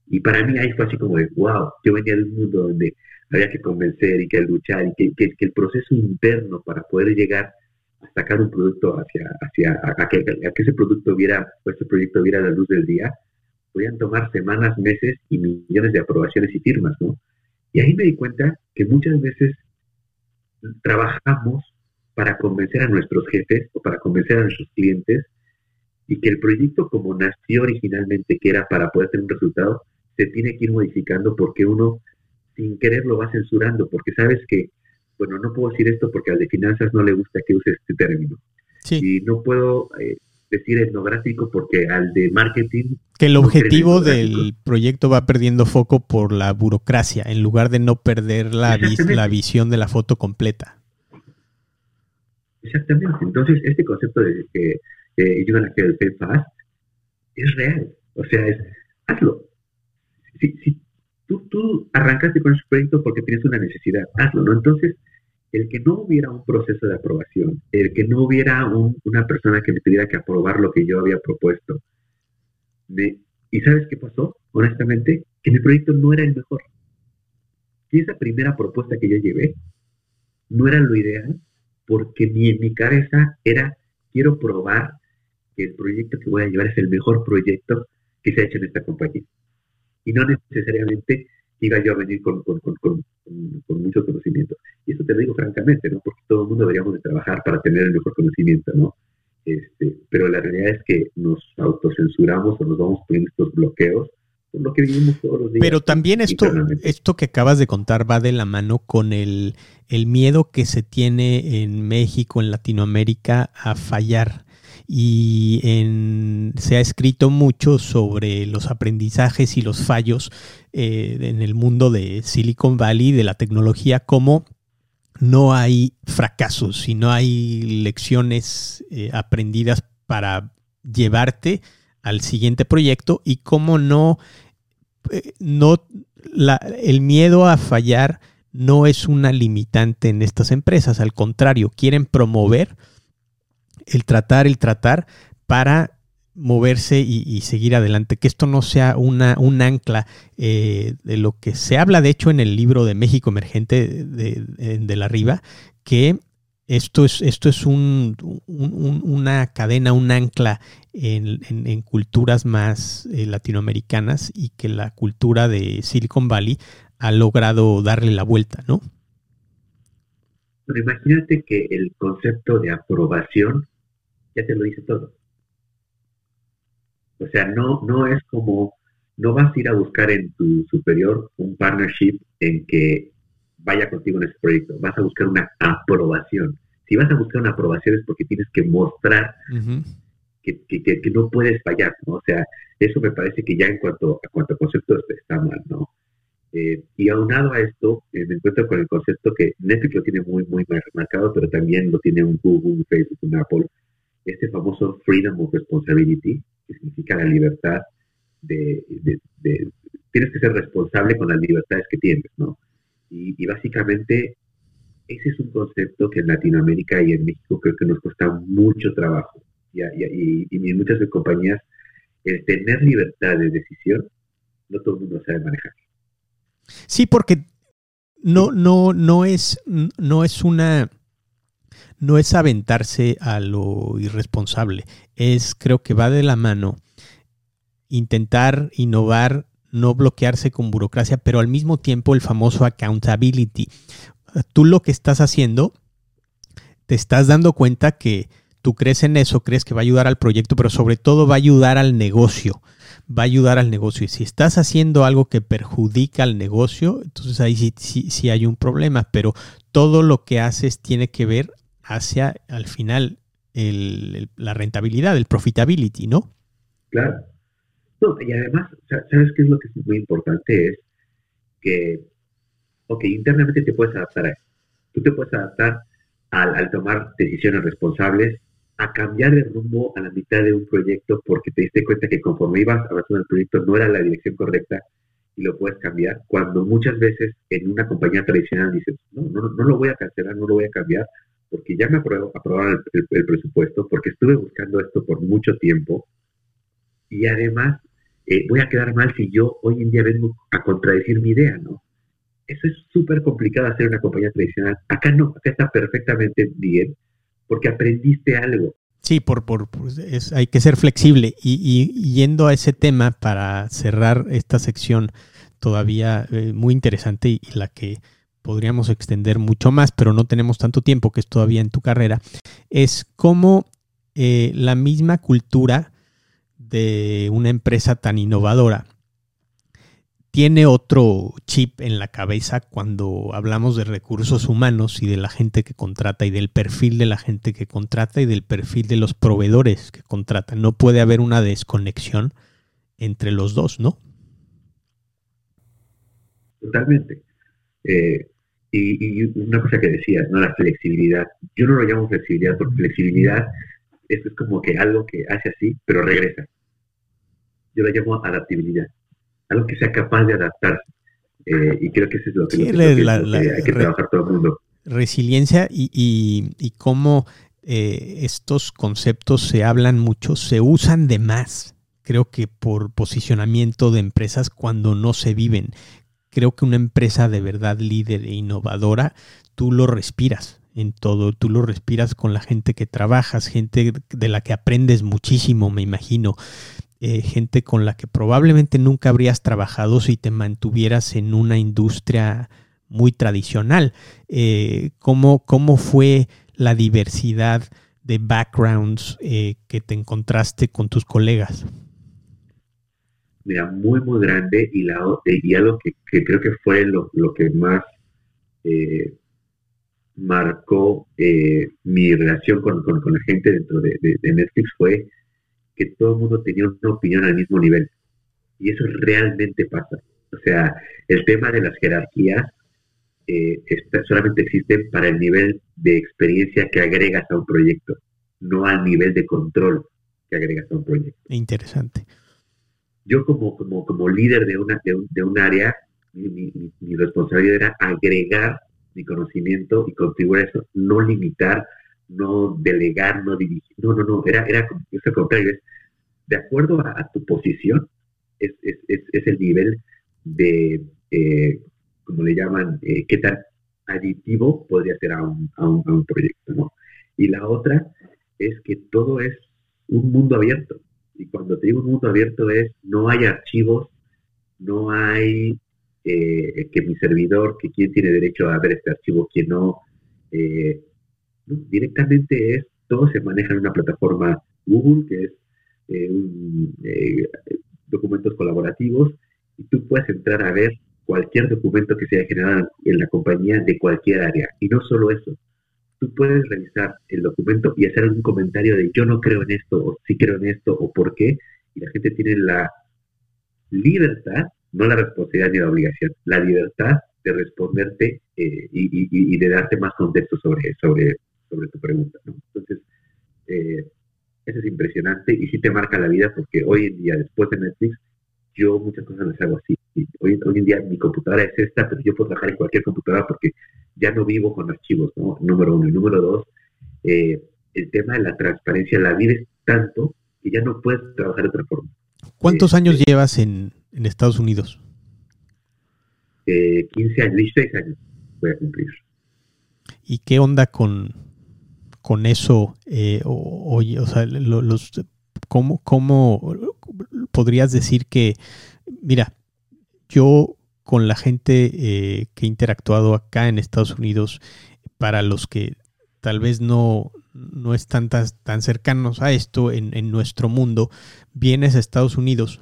Y para mí ahí fue así como de, wow, yo venía de un mundo donde había que convencer y que luchar y que, el proceso interno para poder llegar a sacar un producto hacia, hacia a, que, ese producto viera, o ese proyecto viera la luz del día, podían tomar semanas, meses y millones de aprobaciones y firmas, ¿no? Y ahí me di cuenta que muchas veces trabajamos para convencer a nuestros jefes o para convencer a nuestros clientes y que el proyecto como nació originalmente, que era para poder tener un resultado, se tiene que ir modificando porque uno sin querer lo va censurando, porque sabes que, bueno, no puedo decir esto porque al de finanzas no le gusta que use este término. Y no puedo eh, decir etnográfico porque al de marketing... Que el objetivo del proyecto va perdiendo foco por la burocracia, en lugar de no perder la, la visión de la foto completa. Exactamente. Entonces, este concepto de que eh, gonna get fast es real. O sea, es, hazlo. Si, si tú, arrancaste con ese proyecto porque tienes una necesidad, hazlo, ¿no? Entonces, el que no hubiera un proceso de aprobación, el que no hubiera una persona que me tuviera que aprobar lo que yo había propuesto. ¿Y sabes qué pasó? Honestamente, que mi proyecto no era el mejor. que esa primera propuesta que yo llevé no era lo ideal, porque ni en mi cabeza era, quiero probar que el proyecto que voy a llevar es el mejor proyecto que se ha hecho en esta compañía. Y no necesariamente iba yo a venir con, con, con, mucho conocimiento. Y eso te lo digo francamente, ¿no? Porque todo el mundo deberíamos de trabajar para tener el mejor conocimiento, ¿no? Este, pero la realidad es que nos autocensuramos o nos vamos poniendo estos bloqueos por lo que vivimos todos los días. Pero también esto, esto que acabas de contar va de la mano con el, el miedo que se tiene en México, en Latinoamérica, a fallar y se ha escrito mucho sobre los aprendizajes y los fallos eh, en el mundo de Silicon Valley, de la tecnología, como no hay fracasos y no hay lecciones eh, aprendidas para llevarte al siguiente proyecto y cómo no, eh, no el miedo a fallar no es una limitante en estas empresas, al contrario, quieren promover el tratar, el tratar para moverse y, seguir adelante, que esto no sea una, un ancla eh, de lo que se habla, de hecho, en el libro de México Emergente de, la Riva, que esto es, esto es un, una cadena, un ancla en, culturas más eh, latinoamericanas y que la cultura de Silicon Valley ha logrado darle la vuelta, ¿no? Pero imagínate que el concepto de aprobación ya te lo dice todo. O sea, no, no es como, no vas a ir a buscar en tu superior un partnership en que vaya contigo en ese proyecto, vas a buscar una aprobación. Si vas a buscar una aprobación es porque tienes que mostrar que, que, no puedes fallar, ¿no? O sea, eso me parece que ya en cuanto a cuanto concepto está mal, ¿no? Eh, y aunado a esto, eh, me encuentro con el concepto que Netflix lo tiene muy, muy marcado, pero también lo tiene un Google, un Facebook, un Apple, este famoso freedom of responsibility, que significa la libertad de, tienes que ser responsable con las libertades que tienes, ¿no? Y, básicamente ese es un concepto que en Latinoamérica y en México creo que nos cuesta mucho trabajo. Y, y, en muchas compañías el tener libertad de decisión, no todo el mundo sabe manejar. Sí, porque no, no, no es, no es una no es aventarse a lo irresponsable, es creo que va de la mano intentar innovar, no bloquearse con burocracia, pero al mismo tiempo el famoso accountability. Tú lo que estás haciendo, te estás dando cuenta que tú crees en eso, crees que va a ayudar al proyecto, pero sobre todo va a ayudar al negocio, va a ayudar al negocio. Y si estás haciendo algo que perjudica al negocio, entonces ahí sí, sí hay un problema, pero todo lo que haces tiene que ver hacia al final la rentabilidad, el profitability, ¿no? Claro. No, y además, ¿sabes qué es lo que es muy importante? Es que, ok, internamente te puedes adaptar a eso. Tú te puedes adaptar al, tomar decisiones responsables, a cambiar de rumbo a la mitad de un proyecto porque te diste cuenta que conforme ibas avanzando el proyecto no era la dirección correcta y lo puedes cambiar, cuando muchas veces en una compañía tradicional dices, no, no, no lo voy a cancelar, no lo voy a cambiar, porque ya me aprobaron el, presupuesto, porque estuve buscando esto por mucho tiempo y además eh, voy a quedar mal si yo hoy en día vengo a contradecir mi idea, ¿no? Eso es súper complicado hacer una compañía tradicional. Acá no, acá está perfectamente bien, porque aprendiste algo. Sí, por, por, hay que ser flexible. Y, yendo a ese tema para cerrar esta sección todavía eh, muy interesante y la que podríamos extender mucho más, pero no tenemos tanto tiempo, que es todavía en tu carrera, es cómo eh, la misma cultura de una empresa tan innovadora tiene otro chip en la cabeza cuando hablamos de recursos humanos y de la gente que contrata y del perfil de la gente que contrata y del perfil de los proveedores que contratan. No puede haber una desconexión entre los dos, ¿no? Totalmente. Eh, y, una cosa que decías, ¿no? La flexibilidad. Yo no lo llamo flexibilidad porque flexibilidad eso es como que algo que hace así, pero regresa. Yo lo llamo adaptabilidad. Algo que sea capaz de adaptarse. Eh, y creo que eso es lo que, hay que trabajar todo el mundo. Resiliencia y, y, y cómo eh, estos conceptos se hablan mucho, se usan de más creo que por posicionamiento de empresas cuando no se viven creo que una empresa de verdad líder e innovadora, tú lo respiras en todo, tú lo respiras con la gente que trabajas, gente de la que aprendes muchísimo, me imagino, eh, gente con la que probablemente nunca habrías trabajado si te mantuvieras en una industria muy tradicional. Eh, ¿cómo, ¿Cómo fue la diversidad de backgrounds eh, que te encontraste con tus colegas? Mira, muy, muy grande y, la, y algo que, creo que fue lo, que más marcó eh, mi relación con, la gente dentro de, Netflix fue que todo el mundo tenía una opinión al mismo nivel. Y eso realmente pasa. O sea, el tema de las jerarquías eh, solamente existen para el nivel de experiencia que agregas a un proyecto, no al nivel de control que agregas a un proyecto. Interesante. Yo como, como, como líder de, una, de, un, área, mi, mi responsabilidad era agregar mi conocimiento y contribuir eso, no limitar, no delegar, no dirigir, no, no, no, era, era es el contrario, es de acuerdo a, tu posición, es, es, es, el nivel de, eh, como le llaman, eh, qué tan aditivo podría ser a un, a un, a un proyecto, ¿no? Y la otra es que todo es un mundo abierto. Y cuando te digo un mundo abierto es, no hay archivos, no hay eh, que mi servidor, que quién tiene derecho a ver este archivo, quién no. Eh, directamente es, todo se maneja en una plataforma Google, que es eh, documentos colaborativos, y tú puedes entrar a ver cualquier documento que se haya generado en la compañía de cualquier área. Y no solo eso, tú puedes revisar el documento y hacer algún comentario de yo no creo en esto, o sí creo en esto, o por qué, y la gente tiene la libertad no la responsabilidad ni la obligación, la libertad de responderte eh, y, de darte más contexto sobre, sobre, sobre tu pregunta. Entonces, eh, eso es impresionante y sí te marca la vida porque hoy en día, después de Netflix, yo muchas cosas las hago así. Hoy, hoy en día mi computadora es esta, pero yo puedo trabajar en cualquier computadora porque ya no vivo con archivos, ¿no? Número uno. Y número dos, eh, el tema de la transparencia la vives tanto que ya no puedes trabajar de otra forma. ¿Cuántos años llevas en, en Estados Unidos? 15 años, 16 años voy a cumplir. ¿Y qué onda con, con eso? Eh, o, o, sea, los, ¿cómo, ¿cómo podrías decir que, mira, yo con la gente eh, que he interactuado acá en Estados Unidos, para los que tal vez no, no están tan, tan cercanos a esto en, en, nuestro mundo, vienes a Estados Unidos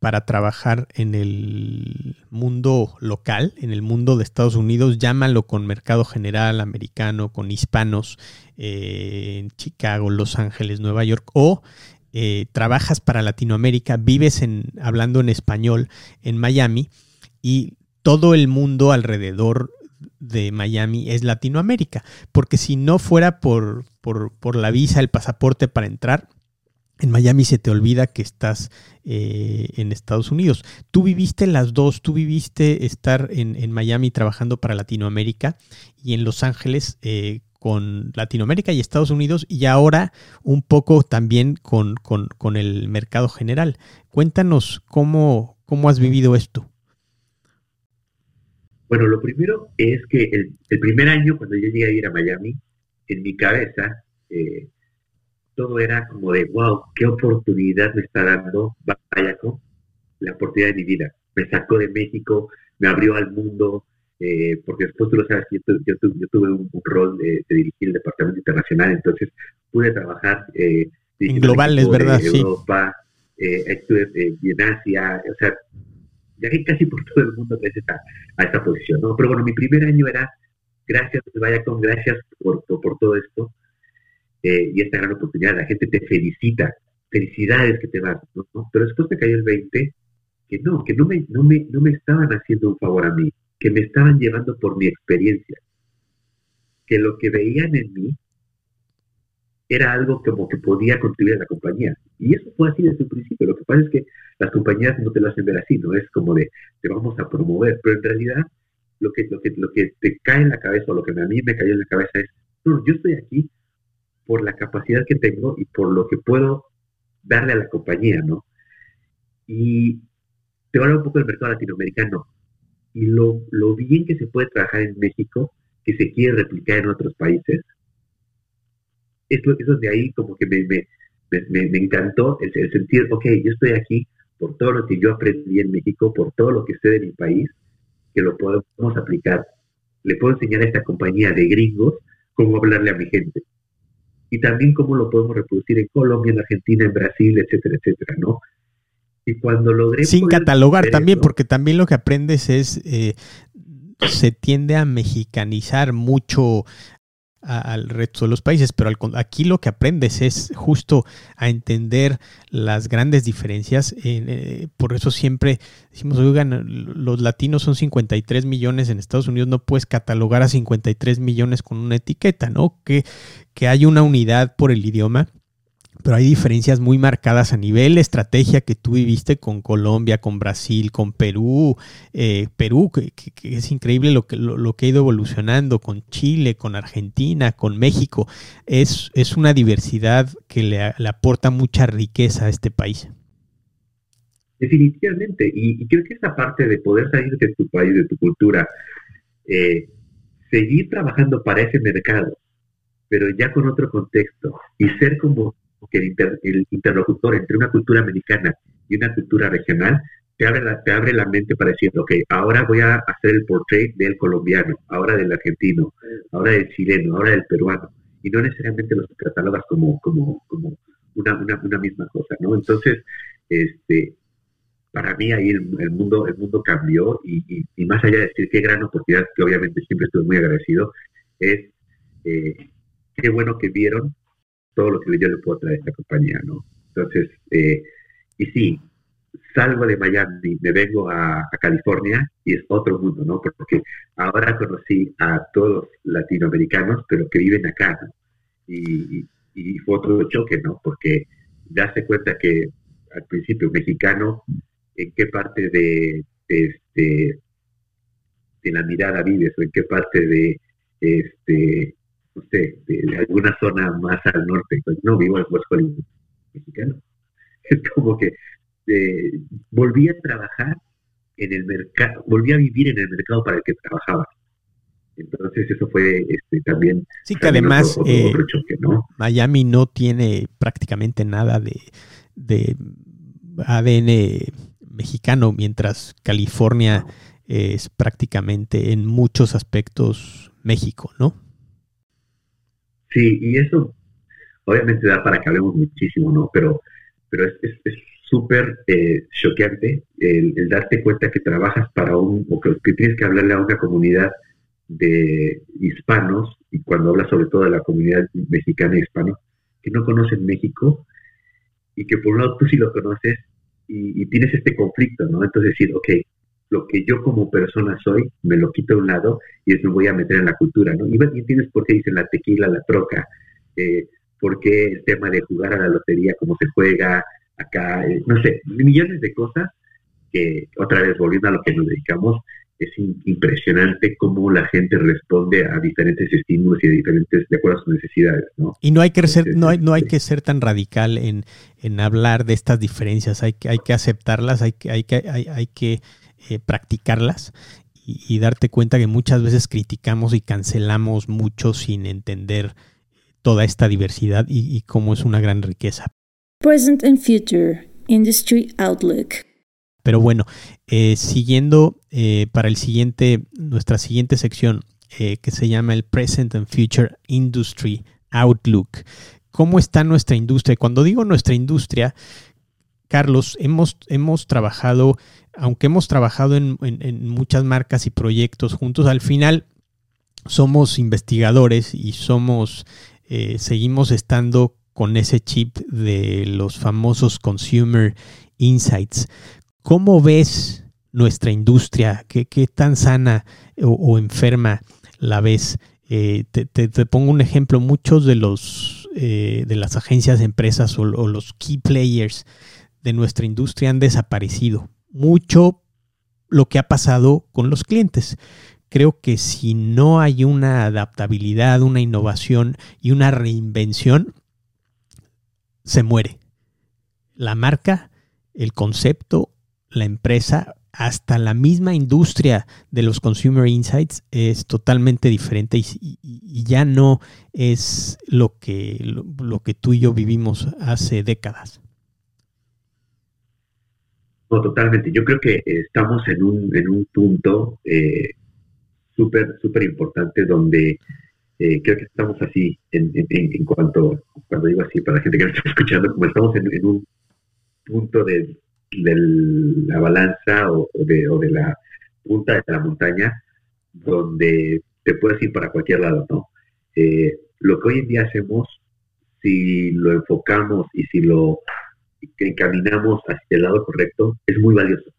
para trabajar en el mundo local, en el mundo de Estados Unidos, llámalo con mercado general americano, con hispanos eh, en Chicago, Los Ángeles, Nueva York, o eh, trabajas para Latinoamérica, vives en, hablando en español en Miami y todo el mundo alrededor de Miami es Latinoamérica, porque si no fuera por, por, por la visa, el pasaporte para entrar, en Miami se te olvida que estás eh, en Estados Unidos. Tú viviste las dos, tú viviste estar en, Miami trabajando para Latinoamérica y en Los Ángeles eh, con Latinoamérica y Estados Unidos y ahora un poco también con, el mercado general. Cuéntanos cómo, cómo has vivido esto. Bueno, lo primero es que el, primer año cuando yo llegué a ir a Miami, en mi cabeza, eh, todo era como de, wow, qué oportunidad me está dando Vallaco, la oportunidad de mi vida. Me sacó de México, me abrió al mundo, eh, porque después tú lo sabes, yo, yo, tuve un, rol de, dirigir el departamento internacional, entonces pude trabajar eh, en globales, ¿verdad? Europa, eh, estuve en Asia, o sea, viajé casi por todo el mundo gracias a, esta posición, ¿no? Pero bueno, mi primer año era, gracias Vallacón, gracias por, por todo esto, eh, y esta gran oportunidad, la gente te felicita, felicidades que te vas, Pero después me cayó el 20, que no, que no me, no, me, no me estaban haciendo un favor a mí, que me estaban llevando por mi experiencia, que lo que veían en mí era algo como que podía contribuir a la compañía. Y eso fue así desde un principio. Lo que pasa es que las compañías no te lo hacen ver así, no es como de te vamos a promover, pero en realidad lo que, lo que, lo que te cae en la cabeza o lo que a mí me cayó en la cabeza es, no, yo estoy aquí por la capacidad que tengo y por lo que puedo darle a la compañía, ¿no? Y te voy a hablar un poco del mercado latinoamericano y lo, lo bien que se puede trabajar en México, que se quiere replicar en otros países. Eso, eso de ahí como que me, me, me, encantó el, el, sentir, ok, yo estoy aquí por todo lo que yo aprendí en México, por todo lo que sé de mi país, que lo podemos aplicar. Le puedo enseñar a esta compañía de gringos cómo hablarle a mi gente. Y también cómo lo podemos reproducir en Colombia, en Argentina, en Brasil, etcétera, etcétera, ¿no? Y cuando logré... Sin catalogar también, porque también lo que aprendes es... Eh, se tiende a mexicanizar mucho al resto de los países, pero aquí lo que aprendes es justo a entender las grandes diferencias. Eh, por eso siempre decimos, oigan, los latinos son 53 millones en Estados Unidos, no puedes catalogar a 53 millones con una etiqueta, ¿no? Que, que hay una unidad por el idioma pero hay diferencias muy marcadas a nivel estrategia que tú viviste con Colombia, con Brasil, con Perú, eh, Perú, que, es increíble lo que, lo, que ha ido evolucionando, con Chile, con Argentina, con México. Es, es una diversidad que le, aporta mucha riqueza a este país. Definitivamente, y, creo que esa parte de poder salir de tu país, de tu cultura, eh, seguir trabajando para ese mercado, pero ya con otro contexto, y ser como que el, interlocutor entre una cultura americana y una cultura regional te abre, la, te abre la mente para decir, ok, ahora voy a hacer el portrait del colombiano, ahora del argentino, ahora del chileno, ahora del peruano, y no necesariamente los catalogas como, como, como una, una, misma cosa, ¿no? Entonces, este, para mí ahí el, mundo el mundo cambió y, y, más allá de decir qué gran oportunidad, que obviamente siempre estoy muy agradecido, es eh, qué bueno que vieron todo lo que yo le puedo traer a esta compañía, ¿no? Entonces, eh, y sí, salgo de Miami, me vengo a, California y es otro mundo, ¿no? Porque ahora conocí a todos latinoamericanos, pero que viven acá, ¿no? Y, fue otro choque, ¿no? Porque darse cuenta que al principio mexicano, en qué parte de, este de la mirada vives o en qué parte de este no sé, de, alguna zona más al norte. Pues no vivo en Hollywood, mexicano. Es como que eh, volví a trabajar en el mercado, volví a vivir en el mercado para el que trabajaba. Entonces eso fue este, también... Sí, que además eh, Miami no tiene prácticamente nada de, de ADN mexicano, mientras California es prácticamente en muchos aspectos México, ¿no? Sí, y eso obviamente da para que hablemos muchísimo, ¿no? Pero, pero es súper eh, choqueante el, darte cuenta que trabajas para un, o que, tienes que hablarle a una comunidad de hispanos, y cuando hablas sobre todo de la comunidad mexicana y hispana, que no conocen México, y que por un lado tú sí lo conoces, y, y tienes este conflicto, ¿no? Entonces decir, ok, lo que yo como persona soy, me lo quito a un lado y me voy a meter en la cultura, ¿no? Y, entiendes por qué dicen la tequila, la troca, eh, por qué el tema de jugar a la lotería, cómo se juega acá, eh, no sé, millones de cosas que, otra vez, volviendo a lo que nos dedicamos, es impresionante cómo la gente responde a diferentes estímulos y a diferentes, de acuerdo a sus necesidades, ¿no? Y no hay que ser, no hay, no hay este que ser tan radical en, en hablar de estas diferencias, hay que, hay que aceptarlas, hay que, hay que, hay, hay que eh, practicarlas y, darte cuenta que muchas veces criticamos y cancelamos mucho sin entender toda esta diversidad y, cómo es una gran riqueza. Present and Future Industry Outlook. Pero bueno, eh, siguiendo eh, para el siguiente, nuestra siguiente sección, que se llama el Present and Future Industry Outlook. ¿Cómo está nuestra industria? Cuando digo nuestra industria, Carlos, hemos, hemos trabajado aunque hemos trabajado en, muchas marcas y proyectos juntos, al final somos investigadores y somos, eh, seguimos estando con ese chip de los famosos consumer insights. ¿Cómo ves nuestra industria? ¿Qué, tan sana o, enferma la ves? Eh, te, pongo un ejemplo, muchos de los eh, de las agencias de empresas o los key players de nuestra industria han desaparecido mucho lo que ha pasado con los clientes. Creo que si no hay una adaptabilidad, una innovación y una reinvención, se muere. La marca, el concepto, la empresa, hasta la misma industria de los consumer insights es totalmente diferente y, ya no es lo que, lo, que tú y yo vivimos hace décadas. No, totalmente. Yo creo que estamos en un, en un punto eh, súper, importante donde eh, creo que estamos así en, en, cuanto, cuando digo así, para la gente que me está escuchando, como estamos en, un punto de, la balanza o, de, o de la punta de la montaña donde te puedes ir para cualquier lado, ¿no? Eh, lo que hoy en día hacemos, si lo enfocamos y si lo encaminamos hacia el lado correcto, es muy valioso.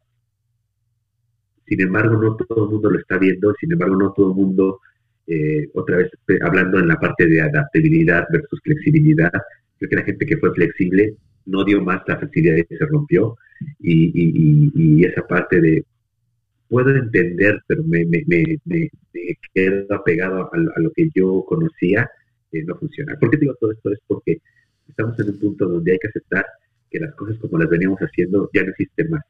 Sin embargo, no todo el mundo lo está viendo, sin embargo, no todo el mundo, eh, otra vez hablando en la parte de adaptabilidad versus flexibilidad, creo que la gente que fue flexible no dio más la flexibilidad y se rompió. Y, esa parte de, puedo entender, pero me, me, me, quedo apegado a, lo que yo conocía, eh, no funciona. ¿Por qué digo todo esto? Es porque estamos en un punto donde hay que aceptar que las cosas como las veníamos haciendo ya no existen más.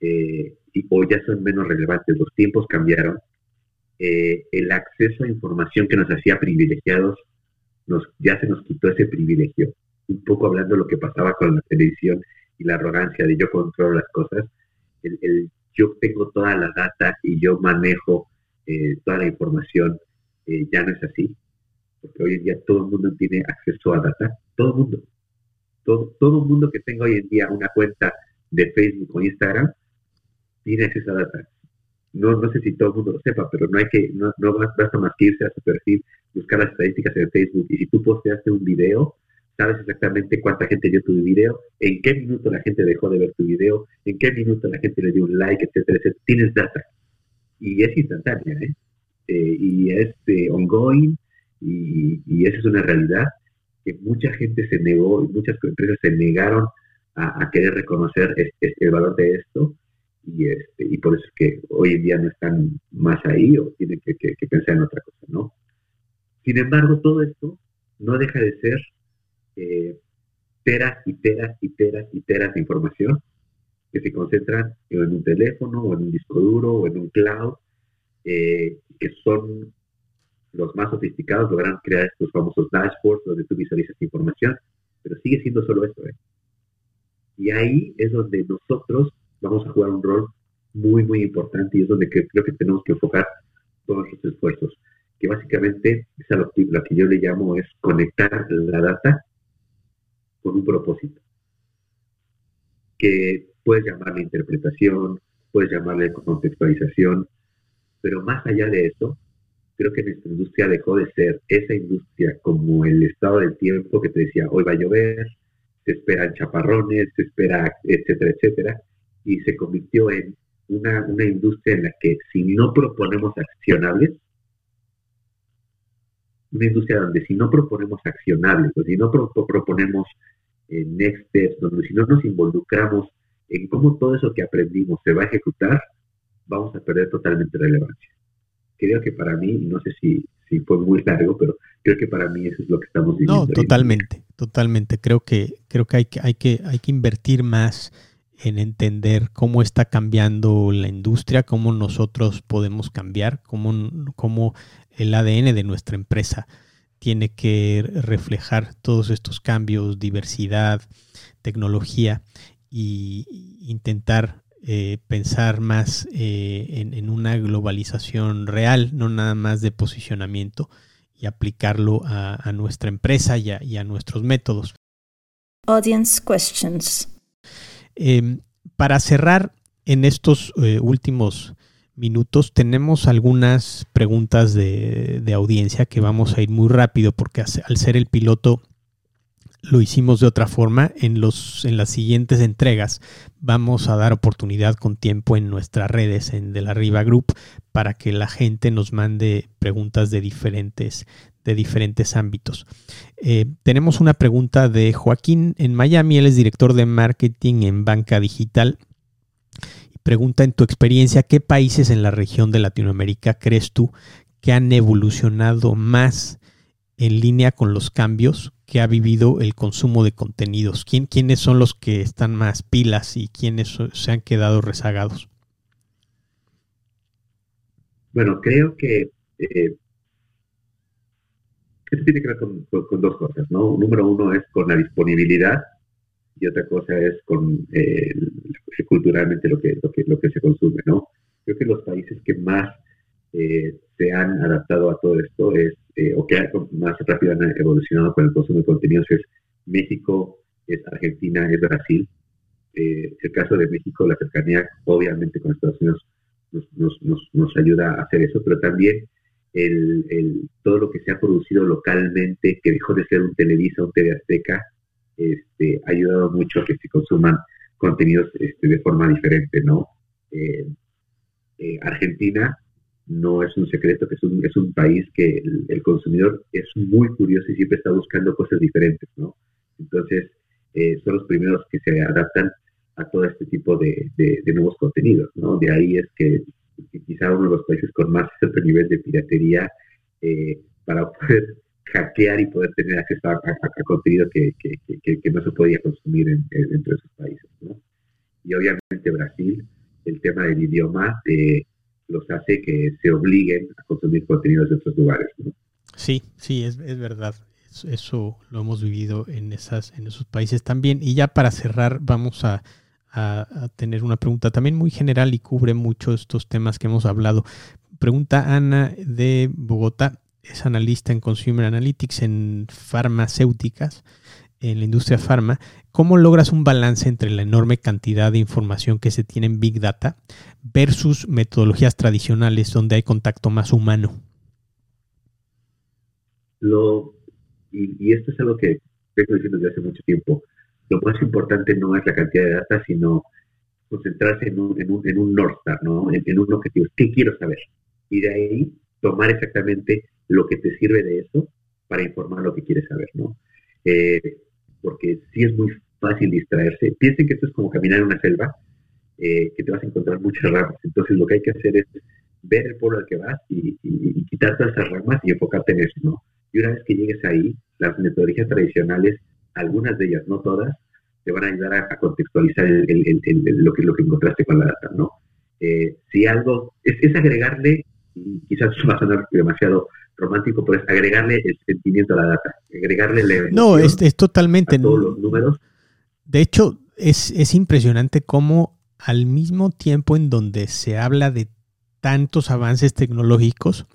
Eh, y, o ya son menos relevantes, los tiempos cambiaron, eh, el acceso a información que nos hacía privilegiados, nos, ya se nos quitó ese privilegio. Un poco hablando de lo que pasaba con la televisión y la arrogancia de yo controlo las cosas, el, yo tengo toda la data y yo manejo eh, toda la información, ya no es así. Porque hoy en día todo el mundo tiene acceso a data, todo el mundo todo, el mundo que tenga hoy en día una cuenta de Facebook o Instagram tiene acceso a data. No, no sé si todo el mundo lo sepa, pero no hay que, no, no basta más que irse a su perfil, buscar las estadísticas en Facebook y si tú posteaste un video, sabes exactamente cuánta gente vio tu video, en qué minuto la gente dejó de ver tu video, en qué minuto la gente le dio un like, etcétera, etcétera. Tienes data. Y es instantánea, ¿eh? eh y es eh, ongoing, y, y esa es una realidad mucha gente se negó y muchas empresas se negaron a, querer reconocer el valor de esto y, este, y por eso es que hoy en día no están más ahí o tienen que, pensar en otra cosa, ¿no? Sin embargo, todo esto no deja de ser eh, teras y teras y teras y teras de información que se concentran en un teléfono o en un disco duro o en un cloud, eh, que son los más sofisticados logran crear estos famosos dashboards donde tú visualizas información, pero sigue siendo solo eso. ¿eh? Y ahí es donde nosotros vamos a jugar un rol muy, muy importante y es donde creo que tenemos que enfocar todos nuestros esfuerzos, que básicamente es a lo que, lo que yo le llamo es conectar la data con un propósito, que puedes llamarle interpretación, puedes llamarle contextualización, pero más allá de eso, creo que nuestra industria dejó de ser esa industria como el estado del tiempo que te decía, hoy va a llover, se esperan chaparrones, se espera, etcétera, etcétera, y se convirtió en una, industria en la que si no proponemos accionables, una industria donde si no proponemos accionables, o si no proponemos eh, next steps, donde si no nos involucramos en cómo todo eso que aprendimos se va a ejecutar, vamos a perder totalmente relevancia creo que para mí, no sé si, si fue muy largo, pero creo que para mí eso es lo que estamos viviendo. No, totalmente, totalmente. Creo que, creo que hay que, hay que, hay que invertir más en entender cómo está cambiando la industria, cómo nosotros podemos cambiar, cómo, cómo el ADN de nuestra empresa tiene que reflejar todos estos cambios, diversidad, tecnología y intentar eh, pensar más eh, en, una globalización real, no nada más de posicionamiento, y aplicarlo a, nuestra empresa y a, nuestros métodos. Audience questions. Em, para cerrar en estos eh, últimos minutos tenemos algunas preguntas de, de, audiencia que vamos a ir muy rápido porque al ser el piloto lo hicimos de otra forma. En, los, en las siguientes entregas vamos a dar oportunidad con tiempo en nuestras redes en De la Riva Group para que la gente nos mande preguntas de diferentes, de diferentes ámbitos. Eh, tenemos una pregunta de Joaquín en Miami. Él es director de marketing en Banca Digital. Pregunta en tu experiencia, ¿qué países en la región de Latinoamérica crees tú que han evolucionado más en línea con los cambios que ha vivido el consumo de contenidos? ¿Quién, ¿Quiénes son los que están más pilas y quiénes se han quedado rezagados? Bueno, creo que eh, esto tiene que ver con, dos cosas, ¿no? Número uno es con la disponibilidad y otra cosa es con eh, culturalmente lo que, se consume, ¿no? Creo que los países que más eh, se han adaptado a todo esto es, eh, o que más rápido han evolucionado con el consumo de contenidos es México, es Argentina, es Brasil. Eh, el caso de México, la cercanía obviamente con Estados Unidos nos, nos, nos, ayuda a hacer eso, pero también el, el, todo lo que se ha producido localmente, que dejó de ser un Televisa, un TV Azteca, este, ha ayudado mucho a que se consuman contenidos este, de forma diferente, ¿no? Eh, eh, Argentina no es un secreto que es un, es un país que el, consumidor es muy curioso y siempre está buscando cosas diferentes, ¿no? Entonces, eh, son los primeros que se adaptan a todo este tipo de, nuevos contenidos, ¿no? De ahí es que, quizá uno de los países con más alto nivel de piratería para poder hackear y poder tener acceso a, contenido que, no se podía consumir en, dentro de esos países. ¿no? Y obviamente Brasil, el tema del idioma eh, los hace que se obliguen a consumir contenidos de otros lugares. Sí, sí, es, es verdad. Eso, lo hemos vivido en, esas, en esos países también. Y ya para cerrar, vamos a, a, tener una pregunta también muy general y cubre mucho estos temas que hemos hablado. Pregunta Ana de Bogotá es analista en Consumer Analytics en farmacéuticas, en la industria farma. ¿Cómo logras un balance entre la enorme cantidad de información que se tiene en Big Data versus metodologías tradicionales donde hay contacto más humano? Lo, y, esto es algo que vengo diciendo desde hace mucho tiempo. Lo más importante no es la cantidad de data, sino concentrarse en un, North Star, ¿no? en, en un objetivo. ¿Qué quiero saber? Y de ahí tomar exactamente lo que te sirve de eso para informar lo que quieres saber, ¿no? Eh, porque sí es muy fácil distraerse. Piensen que esto es como caminar en una selva, eh, que te vas a encontrar muchas ramas. Entonces lo que hay que hacer es ver el pueblo al que vas y, quitar todas esas ramas y enfocarte en eso, ¿no? Y una vez que llegues ahí, las metodologías tradicionales, algunas de ellas, no todas, te van a ayudar a, contextualizar lo, que, lo que encontraste con la data, ¿no? Eh, si algo, es, es agregarle, y quizás va a sonar demasiado romántico, pero es agregarle el sentimiento a la data, agregarle No, es, es totalmente. todos los números. De hecho, es, es impresionante cómo al mismo tiempo en donde se habla de tantos avances tecnológicos,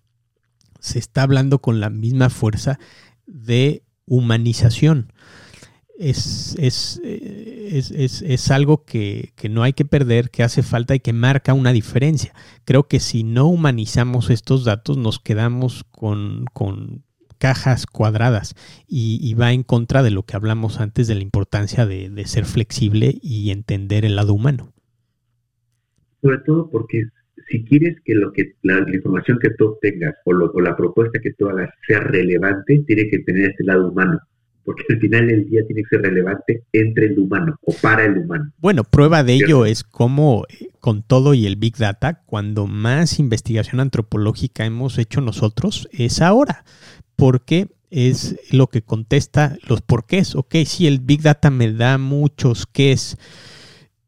se está hablando con la misma fuerza de humanización es, es, es, es algo que, que, no hay que perder, que hace falta y que marca una diferencia. Creo que si no humanizamos estos datos nos quedamos con, con cajas cuadradas y, va en contra de lo que hablamos antes de la importancia de, de ser flexible y entender el lado humano. Sobre todo porque si quieres que lo que la, información que tú obtengas o, o la propuesta que tú hagas sea relevante, tiene que tener este lado humano porque al final del día tiene que ser relevante entre el humano o para el humano. Bueno, prueba de ello es cómo eh, con todo y el Big Data, cuando más investigación antropológica hemos hecho nosotros es ahora, porque es lo que contesta los porqués. Ok, sí, el Big Data me da muchos qués,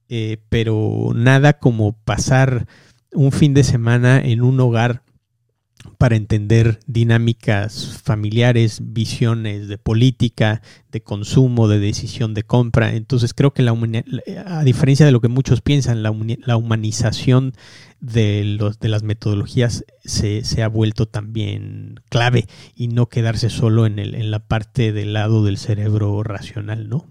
eh, pero nada como pasar un fin de semana en un hogar para entender dinámicas familiares, visiones de política, de consumo, de decisión de compra. Entonces creo que la a diferencia de lo que muchos piensan, la, humanización de, los, de las metodologías se, ha vuelto también clave y no quedarse solo en, el, en la parte del lado del cerebro racional, ¿no?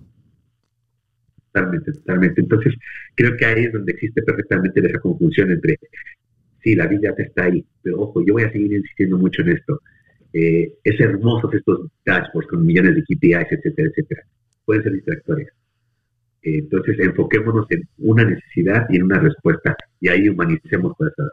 Totalmente, totalmente. Entonces, creo que ahí es donde existe perfectamente esa confusión entre sí, la vida está ahí, pero ojo, yo voy a seguir insistiendo mucho en esto. Eh, es hermosos estos dashboards con millones de KPIs, etcétera, etcétera. Pueden ser distractores. Eh, entonces, enfoquémonos en una necesidad y en una respuesta, y ahí humanicemos todas esas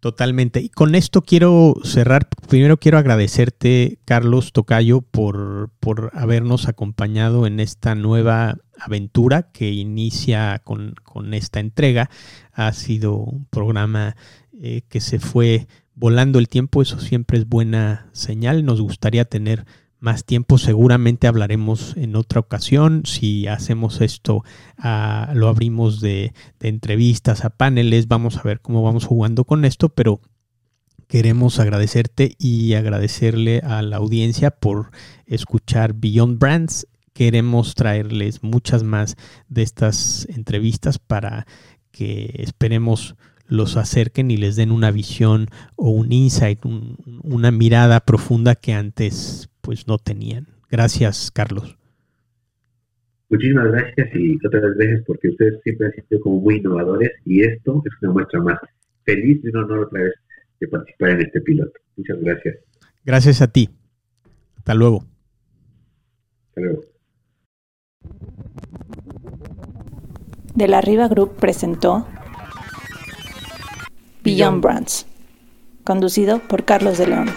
Totalmente. Y con esto quiero cerrar. Primero quiero agradecerte, Carlos Tocayo, por, por habernos acompañado en esta nueva aventura que inicia con, con esta entrega. Ha sido un programa eh, que se fue volando el tiempo, eso siempre es buena señal. Nos gustaría tener más tiempo. Seguramente hablaremos en otra ocasión. Si hacemos esto, ah, lo abrimos de, de, entrevistas a paneles. Vamos a ver cómo vamos jugando con esto, pero queremos agradecerte y agradecerle a la audiencia por escuchar Beyond Brands. Queremos traerles muchas más de estas entrevistas para que esperemos los acerquen y les den una visión o un insight, una mirada profunda que antes pues no tenían. Gracias, Carlos. Muchísimas gracias y otras veces porque ustedes siempre han sido como muy innovadores y esto es una muestra más. Feliz y un honor otra vez de participar en este piloto. Muchas gracias. Gracias a ti. Hasta luego. Hasta luego. De la Riva Group presentó Beyond Brands, conducido por Carlos de León.